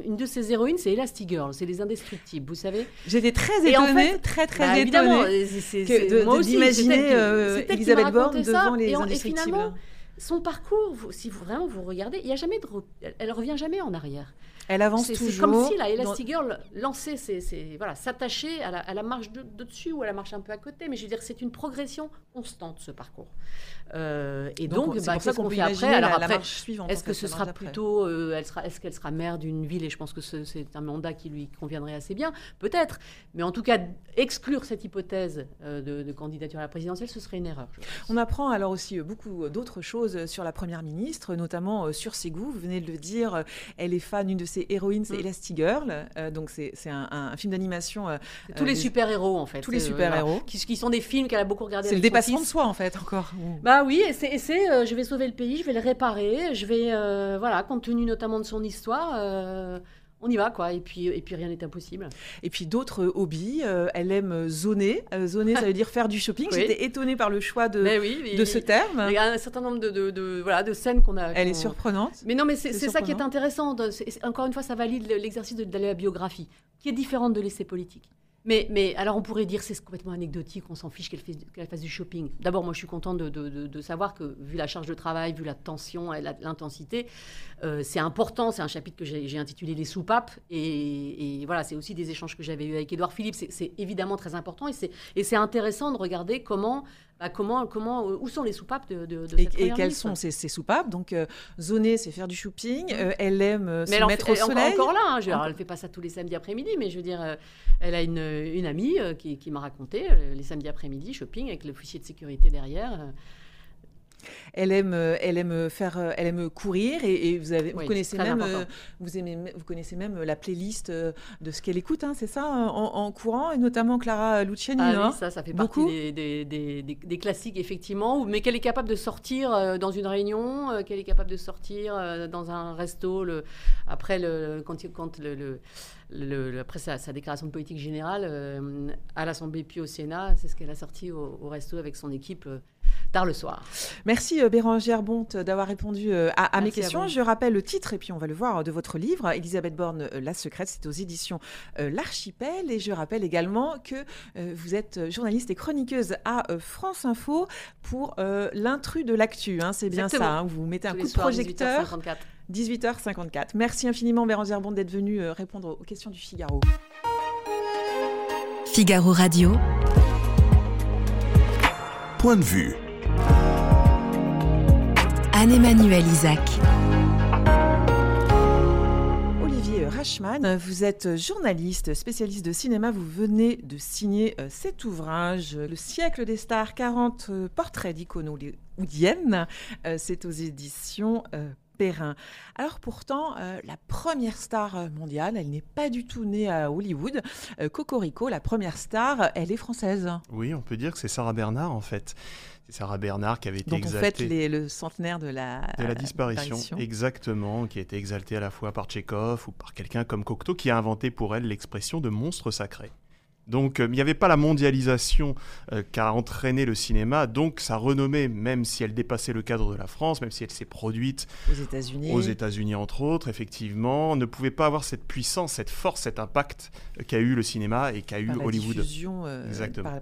une de ses héroïnes, c'est Elastigirl, c'est les indestructibles, vous savez. J'étais très étonnée, très très bah, étonnée d'imaginer euh, Elisabeth Borne devant les indestructibles. Son parcours, si vous, vraiment vous regardez, il y a jamais de, elle revient jamais en arrière. Elle avance toujours. C'est comme si la Elastigirl lançait, voilà, s'attachait à la, à la marche de, dessus ou à la marche un peu à côté. Mais je veux dire, c'est une progression constante ce parcours. Euh, et donc, c'est bah, ça qu'on fait après? Alors après, est-ce que ce sera plutôt, euh, elle sera, est-ce qu'elle sera maire d'une ville? Et je pense que c'est un mandat qui lui conviendrait assez bien, peut-être. Mais en tout cas, exclure cette hypothèse euh, de, candidature à la présidentielle, ce serait une erreur. On apprend alors aussi beaucoup d'autres choses sur la première ministre, notamment sur ses goûts. Vous venez de le dire, elle est fan d'une de ses héroïnes, c'est mm. Elastigirl. donc c'est un, film d'animation. tous les super héros en fait. Tous les super héros qui, qui, sont des films qu'elle a beaucoup regardés. C'est le dépassement de soi en fait encore. Bah oui, et c'est, euh, je vais sauver le pays, je vais le réparer, je vais, euh, voilà, compte tenu notamment de son histoire, euh, on y va, quoi. Et puis, et puis rien n'est impossible. Et puis d'autres hobbies, elle aime zoner. zoner, ça veut dire faire du shopping. J'étais étonnée par le choix de, de ce terme. Il y a un certain nombre de, de, voilà, de scènes qu'on a. Elle est surprenante. Mais non, mais c'est, ça qui est intéressant. encore une fois, ça valide l'exercice de, de la biographie, qui est différente de l'essai politique. Mais, mais alors on pourrait dire c'est complètement anecdotique, on s'en fiche qu'elle fasse, du shopping. D'abord, moi je suis contente de, savoir que vu la charge de travail, vu la tension et l'intensité, euh, c'est important. C'est un chapitre que j'ai intitulé Les soupapes. Et, et voilà, c'est aussi des échanges que j'avais eu avec Édouard Philippe. C'est évidemment très important et c'est intéressant de regarder comment bah, comment, comment, où sont les soupapes de, de, et, et quelles sont ces, soupapes? Donc, euh, zoner, c'est faire du shopping. Mmh. Euh, elle aime euh, se mettre au soleil. Encore, là, hein, elle ne fait pas ça tous les samedis après-midi, mais je veux dire, elle a une, une amie qui, qui m'a raconté les samedis après-midi, shopping avec l'officier de sécurité derrière. Elle aime, euh, elle aime faire, euh, elle aime courir et, vous avez, vous connaissez même, euh, vous aimez, vous connaissez même la playlist de ce qu'elle écoute, hein, c'est ça, en, courant et notamment Clara Luciani. Ah oui, ça, ça fait Beaucoup? partie des, des, classiques effectivement, mais qu'elle est capable de sortir dans une réunion, qu'elle est capable de sortir dans un resto le, après le quand, quand le, le après sa, sa, déclaration de politique générale à l'Assemblée puis au Sénat, c'est ce qu'elle a sorti au, au, resto avec son équipe tard le soir. Merci euh, Bérangère Bonte d'avoir répondu euh, à, mes questions. Je rappelle le titre et puis on va le voir de votre livre, Elisabeth Borne, euh, La Secrète, c'est aux éditions L'Archipel. Et je rappelle également que vous êtes journaliste et chroniqueuse à France Info pour l'intrus de l'actu. Hein, c'est bien ça, hein. vous mettez un coup de projecteur. 18h54. 18h54. Merci infiniment Bérangère Bonte d'être venue répondre aux questions du Figaro. Figaro Radio. Point de vue. Anne-Emmanuel Isaac. Olivier Rachman, vous êtes journaliste, spécialiste de cinéma. Vous venez de signer euh, cet ouvrage, Le siècle des stars, 40 euh, portraits d'icônes hollywoodiennes. Euh, c'est aux éditions Perrin. Alors pourtant, la première star mondiale, elle n'est pas du tout née à Hollywood. Cocorico, la première star, elle est française. Oui, on peut dire que c'est Sarah Bernard en fait. C'est Sarah Bernard qui avait été Donc exaltée. on fête le centenaire de la, de la disparition, exactement, qui a été exaltée à la fois par Tchekhov ou par quelqu'un comme Cocteau qui a inventé pour elle l'expression de monstre sacré. Donc euh, il n'y avait pas la mondialisation euh, qu'a entraîné le cinéma, donc sa renommée, même si elle dépassait le cadre de la France, même si elle s'est produite aux États-Unis, aux États-Unis entre autres, effectivement, ne pouvait pas avoir cette puissance, cette force, cet impact euh, qu'a eu le cinéma et qu'a eu Hollywood.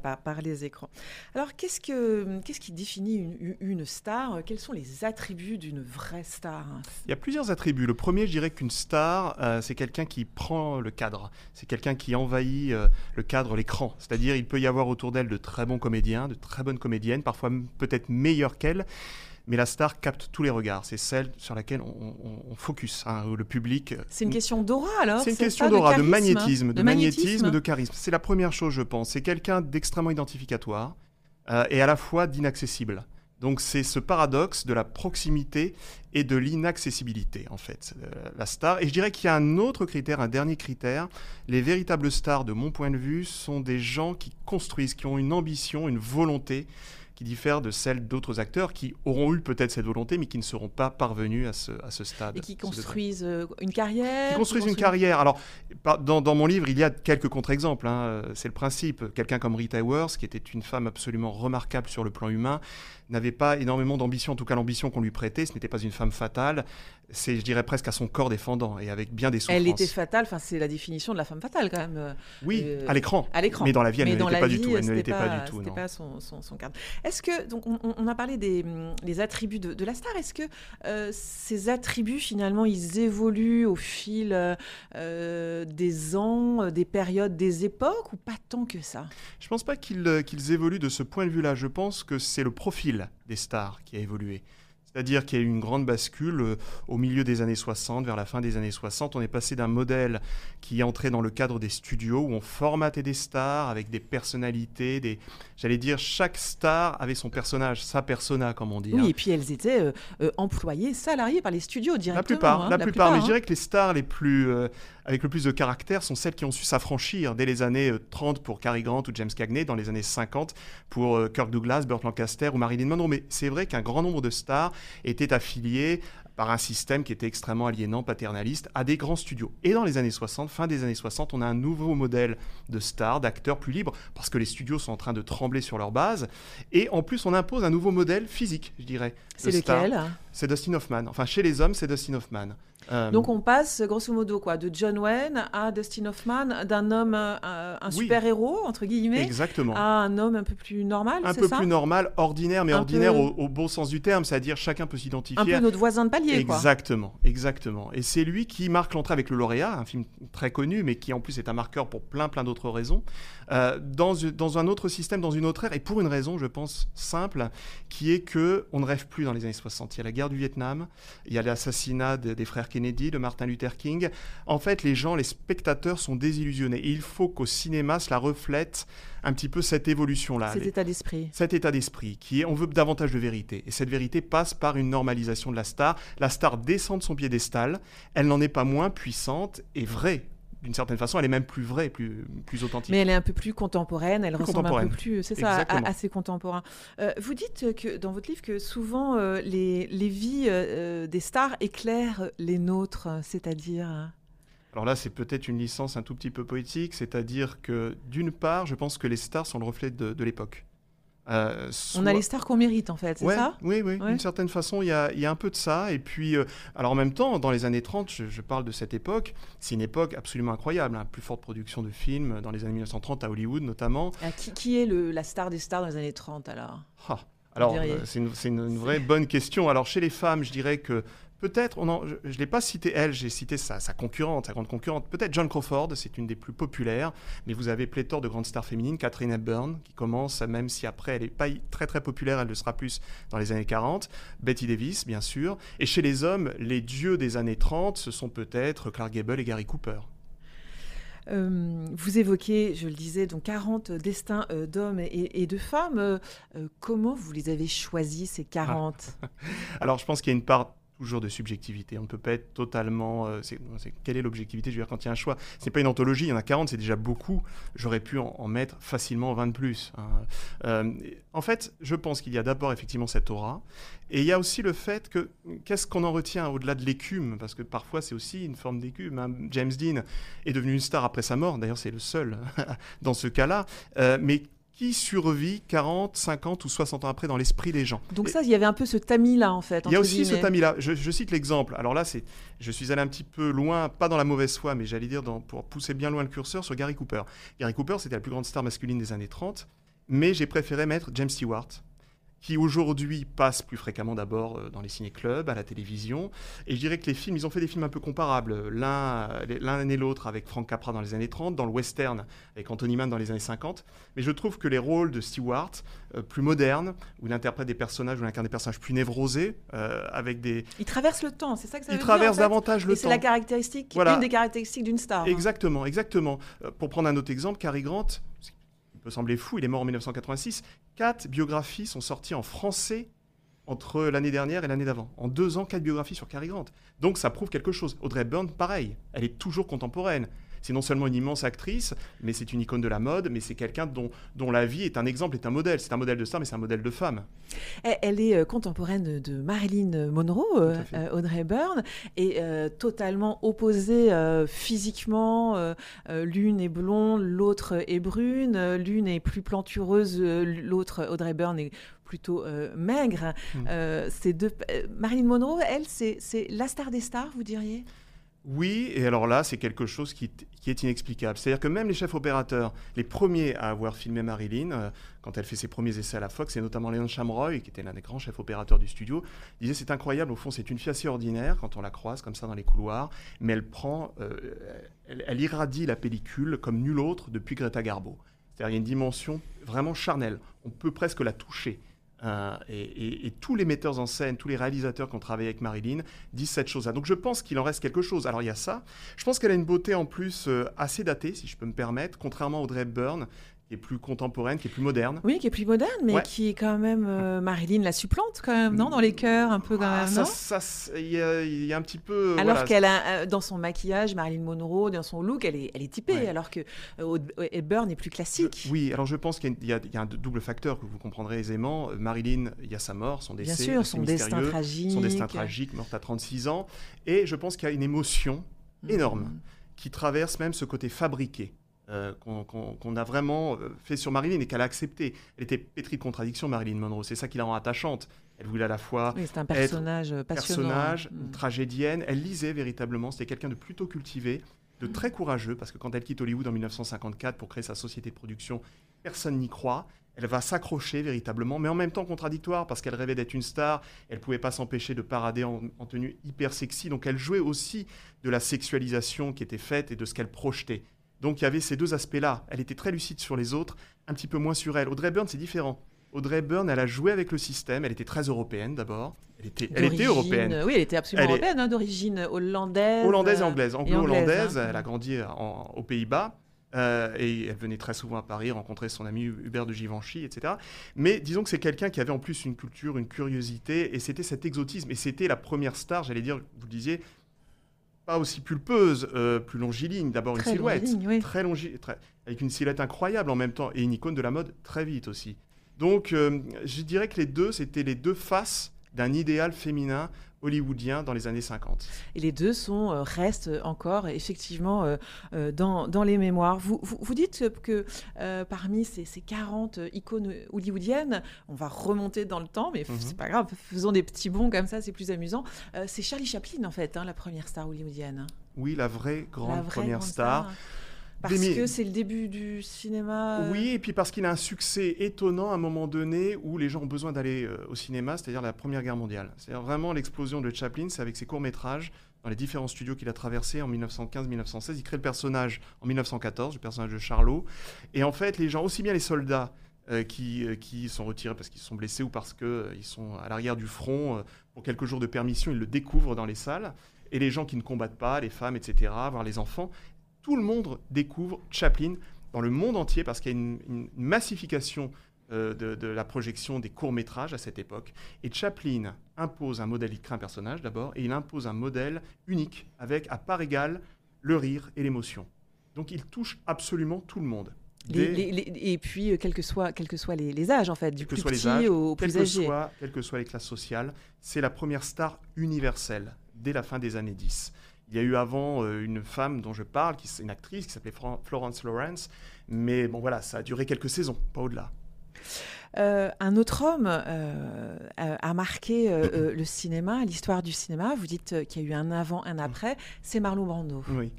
Par, par, les écrans. Alors qu'est-ce que qu'est-ce qui définit une, une, star? Quels sont les attributs d'une vraie star? Il y a plusieurs attributs. Le premier, je dirais qu'une star, c'est quelqu'un qui prend le cadre, c'est quelqu'un qui envahit le cadre, l'écran. C'est-à-dire, il peut y avoir autour d'elle de très bons comédiens, de très bonnes comédiennes, parfois peut-être meilleures qu'elle. Mais la star capte tous les regards. C'est celle sur laquelle on, focus, hein, le public. Euh, c'est une question d'aura alors C'est une question d'aura, de, magnétisme, de, magnétisme, de charisme. C'est la première chose, je pense. C'est quelqu'un d'extrêmement identificatoire euh, et à la fois d'inaccessible. Donc c'est ce paradoxe de la proximité et de l'inaccessibilité, en fait, euh, la star. Et je dirais qu'il y a un autre critère, un dernier critère. Les véritables stars, de mon point de vue, sont des gens qui construisent, qui ont une ambition, une volonté qui diffère de celle d'autres acteurs qui auront eu peut-être cette volonté, mais qui ne seront pas parvenus à ce, à ce stade. Et qui construisent euh, une carrière Qui construisent une carrière. Alors, dans, dans, mon livre, il y a quelques contre-exemples. Hein. C'est le principe. Quelqu'un comme Rita Hayworth, qui était une femme absolument remarquable sur le plan humain, n'avait pas énormément d'ambition, en tout cas l'ambition qu'on lui prêtait, ce n'était pas une femme fatale, c'est je dirais presque à son corps défendant et avec bien des souffrances. Elle était fatale, enfin c'est la définition de la femme fatale quand même. Euh, oui, euh, à l'écran. À l'écran. Mais dans la vie, elle ne l'était pas du tout. Elle ne l'était pas, du tout. C'était pas son, son, cadre. Est-ce que donc on, a parlé des, attributs de, la star. Est-ce que euh, ces attributs finalement ils évoluent au fil des ans, des périodes, des époques ou pas tant que ça? Je pense pas qu'ils évoluent de ce point de vue-là. Je pense que c'est le profil des stars qui a évolué. C'est-à-dire qu'il y a eu une grande bascule euh, au milieu des années 60, vers la fin des années 60. On est passé d'un modèle qui entrait dans le cadre des studios où on formatait des stars avec des personnalités, des, j'allais dire, chaque star avait son personnage, sa persona, comme on dit. Oui, hein. et puis elles étaient euh, euh, employées, salariées par les studios directement. La plupart, hein, la, plupart. mais je dirais que les stars les plus, avec le plus de caractère sont celles qui ont su s'affranchir dès les années 30 pour Cary Grant ou James Cagney, dans les années 50 pour Kirk Douglas, Burt Lancaster ou Marilyn Monroe. Mais c'est vrai qu'un grand nombre de stars étaient affiliés par un système qui était extrêmement aliénant, paternaliste, à des grands studios. Et dans les années 60, fin des années 60, on a un nouveau modèle de stars, d'acteurs plus libres, parce que les studios sont en train de trembler sur leur base. Et en plus, on impose un nouveau modèle physique, je dirais. C'est lequel? C'est Dustin Hoffman. Enfin, chez les hommes, c'est Dustin Hoffman. Euh, Donc on passe grosso modo quoi de John Wayne à Dustin Hoffman, d'un homme euh, un super héros entre guillemets, exactement. à un homme un peu plus normal, un peu plus normal, ordinaire, mais ordinaire au, bon sens du terme, c'est-à-dire chacun peut s'identifier. Un peu notre voisin de palier. Exactement, exactement. Et c'est lui qui marque l'entrée avec le lauréat, un film très connu, mais qui en plus est un marqueur pour plein plein d'autres raisons, euh, dans, dans un autre système, dans une autre ère, et pour une raison, je pense simple, qui est que on ne rêve plus dans les années 60. Il y a la guerre du Vietnam, il y a l'assassinat des frères Kennedy, de Martin Luther King. En fait, les gens, les spectateurs sont désillusionnés. il faut qu'au cinéma, cela reflète un petit peu cette évolution-là. Cet état d'esprit. Cet état d'esprit, qui est, on veut davantage de vérité. Et cette vérité passe par une normalisation de la star. La star descend de son piédestal, elle n'en est pas moins puissante et vraie d'une certaine façon, elle est même plus vraie, plus, plus authentique. Mais elle est un peu plus contemporaine, elle ressemble un peu plus, c'est ça, assez contemporain. Euh, vous dites que dans votre livre que souvent euh, les, les, vies euh, des stars éclairent les nôtres, c'est-à-dire alors là, c'est peut-être une licence un tout petit peu poétique, c'est-à-dire que d'une part, je pense que les stars sont le reflet de l'époque. Euh, On a les stars qu'on mérite en fait, c'est ça? Oui, oui. D'une certaine façon, il y a, un peu de ça. Et puis, euh, alors en même temps, dans les années 30, je, parle de cette époque, c'est une époque absolument incroyable. Hein. Plus forte production de films dans les années 1930 à Hollywood notamment. Ah, qui, est le, la star des stars dans les années 30 alors? Ah, Alors, euh, c'est une, une, vraie bonne question. Alors, chez les femmes, je dirais que Peut-être, je ne l'ai pas cité elle, j'ai cité sa, concurrente, sa grande concurrente. Peut-être John Crawford, c'est une des plus populaires, mais vous avez pléthore de grandes stars féminines. Catherine Hepburn, qui commence, même si après elle n'est pas très très populaire, elle le sera plus dans les années 40. Betty Davis, bien sûr. Et chez les hommes, les dieux des années 30, ce sont peut-être Clark Gable et Gary Cooper. Euh, vous évoquez, je le disais, donc 40 destins euh, d'hommes et, de femmes. Euh, comment vous les avez choisis, ces 40 Alors, je pense qu'il y a une part toujours de subjectivité. On ne peut pas être totalement. Euh, quelle est l'objectivité? Je veux dire, quand il y a un choix, c'est pas une anthologie, il y en a 40, c'est déjà beaucoup. J'aurais pu en, mettre facilement 20 de plus. Hein. Euh, en fait, je pense qu'il y a d'abord effectivement cette aura. Et il y a aussi le fait que, qu'est-ce qu'on en retient au-delà de l'écume? Parce que parfois, c'est aussi une forme d'écume. Hein. James Dean est devenu une star après sa mort. D'ailleurs, c'est le seul dans ce cas-là. Euh, mais qui survit 40, 50 ou 60 ans après dans l'esprit des gens. Donc ça, il y avait un peu ce tamis-là, en fait. Il y a aussi ce tamis-là. Je, cite l'exemple. Alors là, c'est, je suis allé un petit peu loin, pas dans la mauvaise foi, mais j'allais dire dans, pour pousser bien loin le curseur sur Gary Cooper. Gary Cooper, c'était la plus grande star masculine des années 30, mais j'ai préféré mettre James Stewart, qui aujourd'hui passe plus fréquemment d'abord euh, dans les ciné-clubs, à la télévision. Et je dirais que les films, ils ont fait des films un peu comparables, l'un, l'un et l'autre avec Frank Capra dans les années 30, dans le western avec Anthony Mann dans les années 50. Mais je trouve que les rôles de Stewart, euh, plus modernes, où il interprète des personnages, où il incarne des personnages plus névrosés, euh, avec des... Il traverse le temps, c'est ça que ça veut dire Il traverse davantage le temps. c'est la caractéristique, une des caractéristiques d'une star. Hein. Exactement, exactement. pour prendre un autre exemple, Cary Grant, peut sembler fou, il est mort en 1986. Quatre biographies sont sorties en français entre l'année dernière et l'année d'avant. En deux ans, quatre biographies sur Cary Grant. Donc ça prouve quelque chose. Audrey Hepburn, pareil, elle est toujours contemporaine c'est non seulement une immense actrice, mais c'est une icône de la mode, mais c'est quelqu'un dont, dont la vie est un exemple, est un modèle. C'est un modèle de star, mais c'est un modèle de femme. Elle est euh, contemporaine de Marilyn Monroe, euh, euh, Audrey Hepburn, et totalement opposée physiquement. l'une est blonde, l'autre est brune, l'une est plus plantureuse, l'autre, Audrey Hepburn, est plutôt maigre. Hmm. deux, Marilyn Monroe, elle, c'est la star des stars, vous diriez? Oui, et alors là, c'est quelque chose qui, est inexplicable. C'est-à-dire que même les chefs opérateurs, les premiers à avoir filmé Marilyn, euh, quand elle fait ses premiers essais à la Fox, et notamment Léon Chamroy, qui était l'un des grands chefs opérateurs du studio, disait c'est incroyable, au fond, c'est une fille assez ordinaire quand on la croise comme ça dans les couloirs, mais elle prend, euh, elle, irradie la pellicule comme nulle autre depuis Greta Garbo. C'est-à-dire qu'il y a une dimension vraiment charnelle. On peut presque la toucher. Euh, et, tous les metteurs en scène, tous les réalisateurs qui ont travaillé avec Marilyn disent cette chose-là. Donc je pense qu'il en reste quelque chose. Alors il y a ça. Je pense qu'elle a une beauté en plus euh, assez datée, si je peux me permettre, contrairement à Audrey Hepburn, qui est plus contemporaine, qui est plus moderne. Oui, qui est plus moderne, mais qui est quand même euh, Marilyn la supplante quand même, non Dans les cœurs, un peu quand ah, même, Ça, il y, a un petit peu. Alors qu'elle a euh, dans son maquillage, Marilyn Monroe, dans son look, elle est, elle est typée, alors que euh, Hepburn est plus classique. oui, alors je pense qu'il y, a un double facteur que vous comprendrez aisément. Marilyn, il y a sa mort, son décès, Bien sûr, son destin tragique, son destin tragique, morte à 36 ans, et je pense qu'il y a une émotion mm. énorme qui traverse même ce côté fabriqué. Euh, qu'on a vraiment euh, fait sur Marilyn et qu'elle a accepté. Elle était pétrie de contradictions, Marilyn Monroe. C'est ça qui la rend attachante. Elle voulait à la fois c'est un personnage être passionnant. personnage, mm. tragédienne. Elle lisait véritablement. C'était quelqu'un de plutôt cultivé, de très courageux, parce que quand elle quitte Hollywood en 1954 pour créer sa société de production, personne n'y croit. Elle va s'accrocher véritablement, mais en même temps contradictoire, parce qu'elle rêvait d'être une star. Elle ne pouvait pas s'empêcher de parader en, en tenue hyper sexy. Donc elle jouait aussi de la sexualisation qui était faite et de ce qu'elle projetait. Donc il y avait ces deux aspects-là. Elle était très lucide sur les autres, un petit peu moins sur elle. Audrey Byrne, c'est différent. Audrey Byrne, elle a joué avec le système. Elle était très européenne d'abord. Elle était, elle était européenne. Oui, elle était absolument européenne, hein, d'origine hollandaise. Hollandaise et anglaise. Anglo-hollandaise. Hein. Elle a grandi aux Pays-Bas. et elle venait très souvent à Paris rencontrer son ami Hubert de Givenchy, etc. Mais disons que c'est quelqu'un qui avait en plus une culture, une curiosité, et c'était cet exotisme. Et c'était la première star, j'allais dire, vous le disiez, pas aussi pulpeuse, euh, plus longiligne. D'abord une silhouette très avec une silhouette incroyable en même temps et une icône de la mode très vite aussi. Donc euh, je dirais que les deux, c'était les deux faces d'un idéal féminin hollywoodien dans les années 50. Et les deux sont, euh, restent encore effectivement euh, euh, dans, dans, les mémoires. Vous, vous, dites que parmi ces, ces, 40 icônes hollywoodiennes, on va remonter dans le temps, mais mhm. c'est pas grave, faisons des petits bons comme ça, c'est plus amusant. c'est Charlie Chaplin en fait, hein, la première star hollywoodienne. Oui, la vraie grande première star. Parce que c'est le début du cinéma. Euh, oui, et puis parce qu'il a un succès étonnant à un moment donné où les gens ont besoin d'aller euh, au cinéma, c'est-à-dire la Première Guerre mondiale. C'est-à-dire vraiment l'explosion de Chaplin, c'est avec ses courts-métrages dans les différents studios qu'il a traversés en 1915-1916. Il crée le personnage en 1914, le personnage de Charlot. Et en fait, les gens, aussi bien les soldats euh, qui, qui, sont retirés parce qu'ils sont blessés ou parce qu'ils sont à l'arrière du front pour quelques jours de permission, ils le découvrent dans les salles. Et les gens qui ne combattent pas, les femmes, etc., voire les enfants, tout le monde découvre Chaplin dans le monde entier parce qu'il y a une, massification euh, de, la projection des courts-métrages à cette époque. Et Chaplin impose un modèle, il crée un personnage d'abord, et il impose un modèle unique avec à part égale le rire et l'émotion. Donc il touche absolument tout le monde. et puis, euh, quels que soient, quels que les, âges, en fait, du plus petit au plus âgé. quelles que soient les classes sociales, c'est la première star universelle dès la fin des années 10. Il y a eu avant euh, une femme dont je parle, qui est une actrice qui s'appelait Florence Lawrence, mais bon voilà, ça a duré quelques saisons, pas au-delà. Euh, un autre homme euh, a marqué le cinéma, l'histoire du cinéma. Vous dites qu'il y a eu un avant, un après. C'est Marlon Brando. Oui.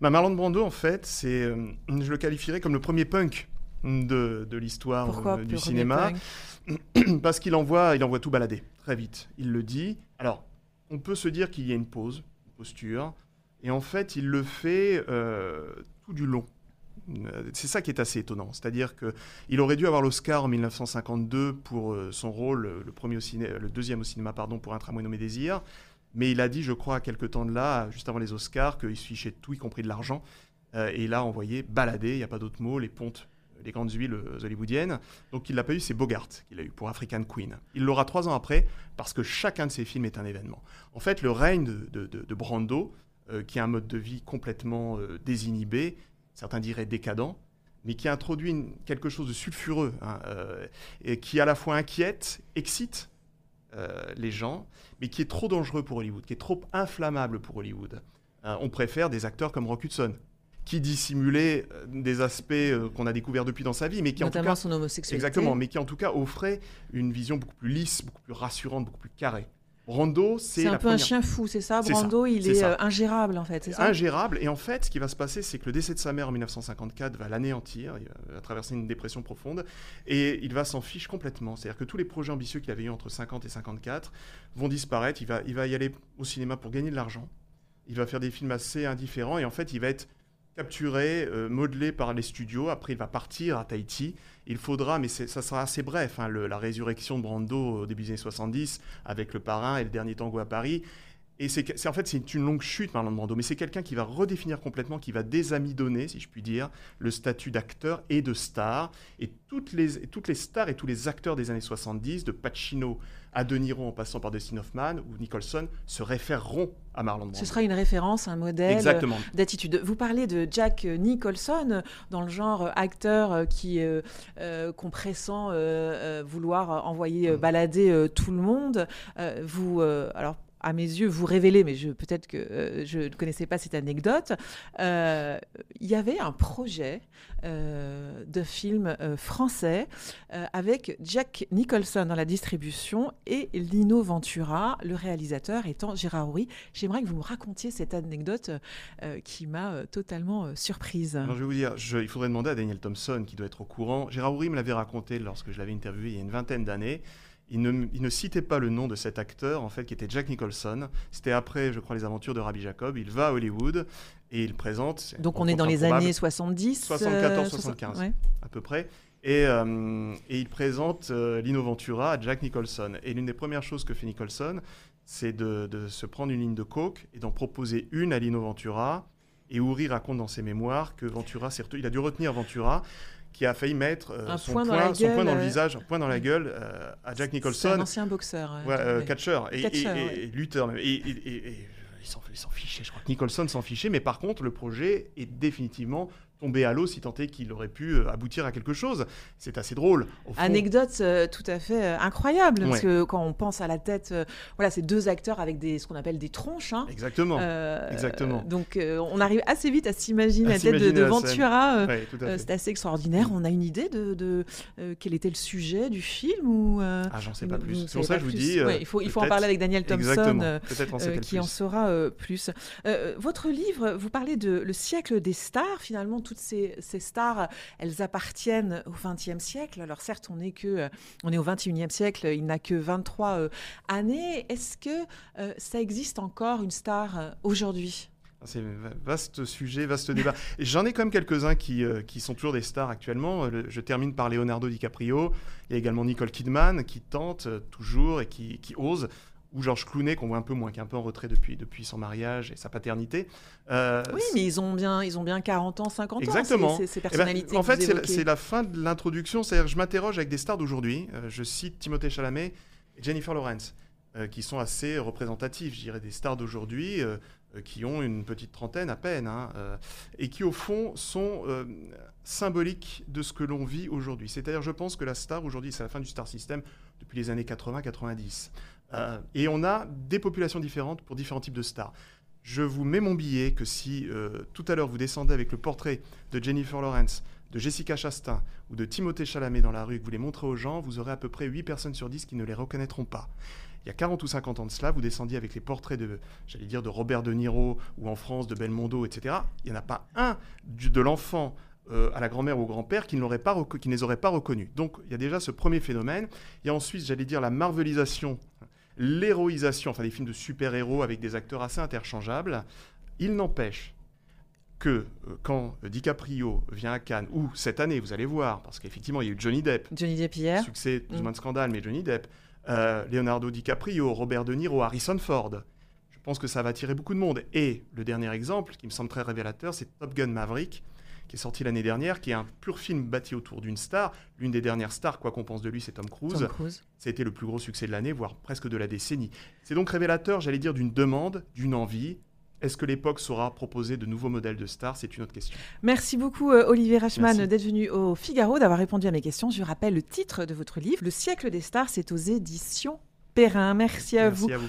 Bah, Marlon Brando, en fait, c'est, je le qualifierais comme le premier punk de, de l'histoire du cinéma. Parce qu'il envoie, il envoie tout balader très vite. Il le dit. Alors, on peut se dire qu'il y a une pause, posture. Et en fait, il le fait euh, tout du long. Euh, c'est ça qui est assez étonnant. C'est-à-dire qu'il aurait dû avoir l'Oscar en 1952 pour euh, son rôle, le, premier au le deuxième au cinéma pardon, pour Un tramway nommé Désir. Mais il a dit, je crois, à quelques temps de là, juste avant les Oscars, qu'il se fichait de tout, y compris de l'argent. et il a envoyé balader, il n'y a pas d'autre mot, les pontes les grandes huiles hollywoodiennes. Donc il l'a pas eu, c'est Bogart qu'il a eu pour African Queen. Il l'aura trois ans après parce que chacun de ses films est un événement. En fait, le règne de, Brando, euh, qui a un mode de vie complètement euh, désinhibé, certains diraient décadent, mais qui a introduit quelque chose de sulfureux, hein, euh, et qui à la fois inquiète, excite les gens, mais qui est trop dangereux pour Hollywood, qui est trop inflammable pour Hollywood. on préfère des acteurs comme Rock Hudson, qui dissimulait euh, des aspects euh, qu'on a découverts depuis dans sa vie, mais qui Notamment en tout cas, son homosexualité. Exactement, mais qui en tout cas offrait une vision beaucoup plus lisse, beaucoup plus rassurante, beaucoup plus carrée. Brando, c'est un peu un chien fou, c'est ça Brando, il est, euh, ingérable en fait, c'est ça? Ingérable, et en fait, ce qui va se passer, c'est que le décès de sa mère en 1954 va l'anéantir, il va traverser une dépression profonde, et il va s'en fiche complètement. C'est-à-dire que tous les projets ambitieux qu'il avait eu entre 50 et 54 vont disparaître, il va, il va y aller au cinéma pour gagner de l'argent, il va faire des films assez indifférents, et en fait, il va être capturé, euh, modelé par les studios. Après, il va partir à Tahiti. Il faudra, mais ça sera assez bref, hein, la résurrection de Brando au début des années 70 avec le parrain et le dernier tango à Paris. Et c'est en fait c'est une longue chute Marlon Brando, mais c'est quelqu'un qui va redéfinir complètement, qui va désamidonner, si je puis dire, le statut d'acteur et de star. Et toutes les, toutes les stars et tous les acteurs des années 70, de Pacino à De Niro en passant par Dustin Hoffman ou Nicholson, se référeront à Marlon Brando. Ce sera une référence, un modèle d'attitude. Vous parlez de Jack Nicholson dans le genre acteur qui, euh, euh qu'on pressent euh, euh, vouloir envoyer balader tout le monde. vous, alors à mes yeux, vous révéler, mais peut-être que euh, je ne connaissais pas cette anecdote, euh, il y avait un projet euh, de film français avec Jack Nicholson dans la distribution et Lino Ventura, le réalisateur, étant Gérard Houry. J'aimerais que vous me racontiez cette anecdote qui m'a totalement surprise. Je vais vous dire, il faudrait demander à Daniel Thompson, qui doit être au courant. Gérard Houry me l'avait raconté lorsque je l'avais interviewé il y a une vingtaine d'années il ne, citait pas le nom de cet acteur, en fait, qui était Jack Nicholson. C'était après, je crois, les aventures de Rabbi Jacob. Il va à Hollywood et il présente. Donc on est dans les années 70 74-75, euh, à peu près. Et, euh, il présente euh, Lino Ventura à Jack Nicholson. Et l'une des premières choses que fait Nicholson, c'est de, se prendre une ligne de coke et d'en proposer une à Lino Ventura Et Uri raconte dans ses mémoires que Ventura, il a dû retenir Ventura qui a failli mettre son, point, dans, le visage, un point dans la gueule à Jack Nicholson. un ancien boxeur. Ouais, catcheur et, et, lutteur. Et, il s'en fichait, je crois que Nicholson s'en fichait, mais par contre, le projet est définitivement tombé à l'eau si tant est qu'il aurait pu euh, aboutir à quelque chose. C'est assez drôle. Anecdote euh, tout à fait euh, incroyable, parce que quand on pense à la tête, voilà, ces deux acteurs avec des, ce qu'on appelle des tronches. Hein. Exactement. Exactement. Donc on arrive assez vite à s'imaginer la tête de, Ventura. C'est assez extraordinaire. On a une idée de, quel était le sujet du film ou Ah, j'en sais pas plus. C'est pour ça que je vous dis. il faut, il faut en parler avec Daniel Thompson, qui en saura plus. votre livre, vous parlez de le siècle des stars, finalement toutes ces, stars, elles appartiennent au XXe siècle. Alors certes, on est que, on est au XXIe siècle, il n'a que 23 euh, années. Est-ce que euh, ça existe encore une star euh, aujourd'hui? Ah, c'est un vaste sujet, vaste débat. J'en ai quand même quelques-uns qui, qui sont toujours des stars actuellement. je termine par Leonardo DiCaprio. Il y a également Nicole Kidman qui tente toujours et qui, qui ose ou Georges Clooney, qu'on voit un peu moins, qui est un peu en retrait depuis, depuis son mariage et sa paternité. Euh, oui, mais ils ont, bien, ils ont bien 40 ans, 50 Exactement. ans, ces, ces eh ben, personnalités. en fait, c'est la, fin de l'introduction. C'est-à-dire je m'interroge avec des stars d'aujourd'hui. Euh, je cite Timothée Chalamet et Jennifer Lawrence, euh, qui sont assez représentatifs, je dirais, des stars d'aujourd'hui, qui ont une petite trentaine à peine, hein, et qui, au fond, sont symboliques de ce que l'on vit aujourd'hui. C'est-à-dire, je pense que la star, aujourd'hui, c'est la fin du star system depuis les années 80-90. Euh, et on a des populations différentes pour différents types de stars. Je vous mets mon billet que si euh, tout à l'heure vous descendez avec le portrait de Jennifer Lawrence, de Jessica Chastain ou de Timothée Chalamet dans la rue et que vous les montrez aux gens, vous aurez à peu près 8 personnes sur 10 qui ne les reconnaîtront pas. Il y a 40 ou 50 ans de cela, vous descendiez avec les portraits de, j'allais dire, de Robert De Niro ou en France de Belmondo, etc. Il n'y en a pas un de l'enfant euh, à la grand-mère ou au grand-père qui, pas qui ne les aurait pas reconnus. Donc il y a déjà ce premier phénomène. Il y a ensuite, j'allais dire, la marvelisation l'héroïsation, enfin des films de super-héros avec des acteurs assez interchangeables. Il n'empêche que euh, quand DiCaprio vient à Cannes, ou cette année, vous allez voir, parce qu'effectivement, il y a eu Johnny Depp. Johnny Depp hier. Succès, plus ou moins de scandale, mais Johnny Depp. Euh, Leonardo DiCaprio, Robert De Niro, Harrison Ford. Je pense que ça va attirer beaucoup de monde. Et le dernier exemple, qui me semble très révélateur, c'est Top Gun Maverick, qui est sorti l'année dernière, qui est un pur film bâti autour d'une star. L'une des dernières stars, quoi qu'on pense de lui, c'est Tom Cruise. Tom Cruise. C'était le plus gros succès de l'année, voire presque de la décennie. C'est donc révélateur, j'allais dire, d'une demande, d'une envie. Est-ce que l'époque saura proposer de nouveaux modèles de stars? C'est une autre question. Merci beaucoup, euh, Olivier Rachman, d'être venu au Figaro, d'avoir répondu à mes questions. Je rappelle le titre de votre livre, Le siècle des stars, c'est aux éditions Perrin. Merci à Merci À vous.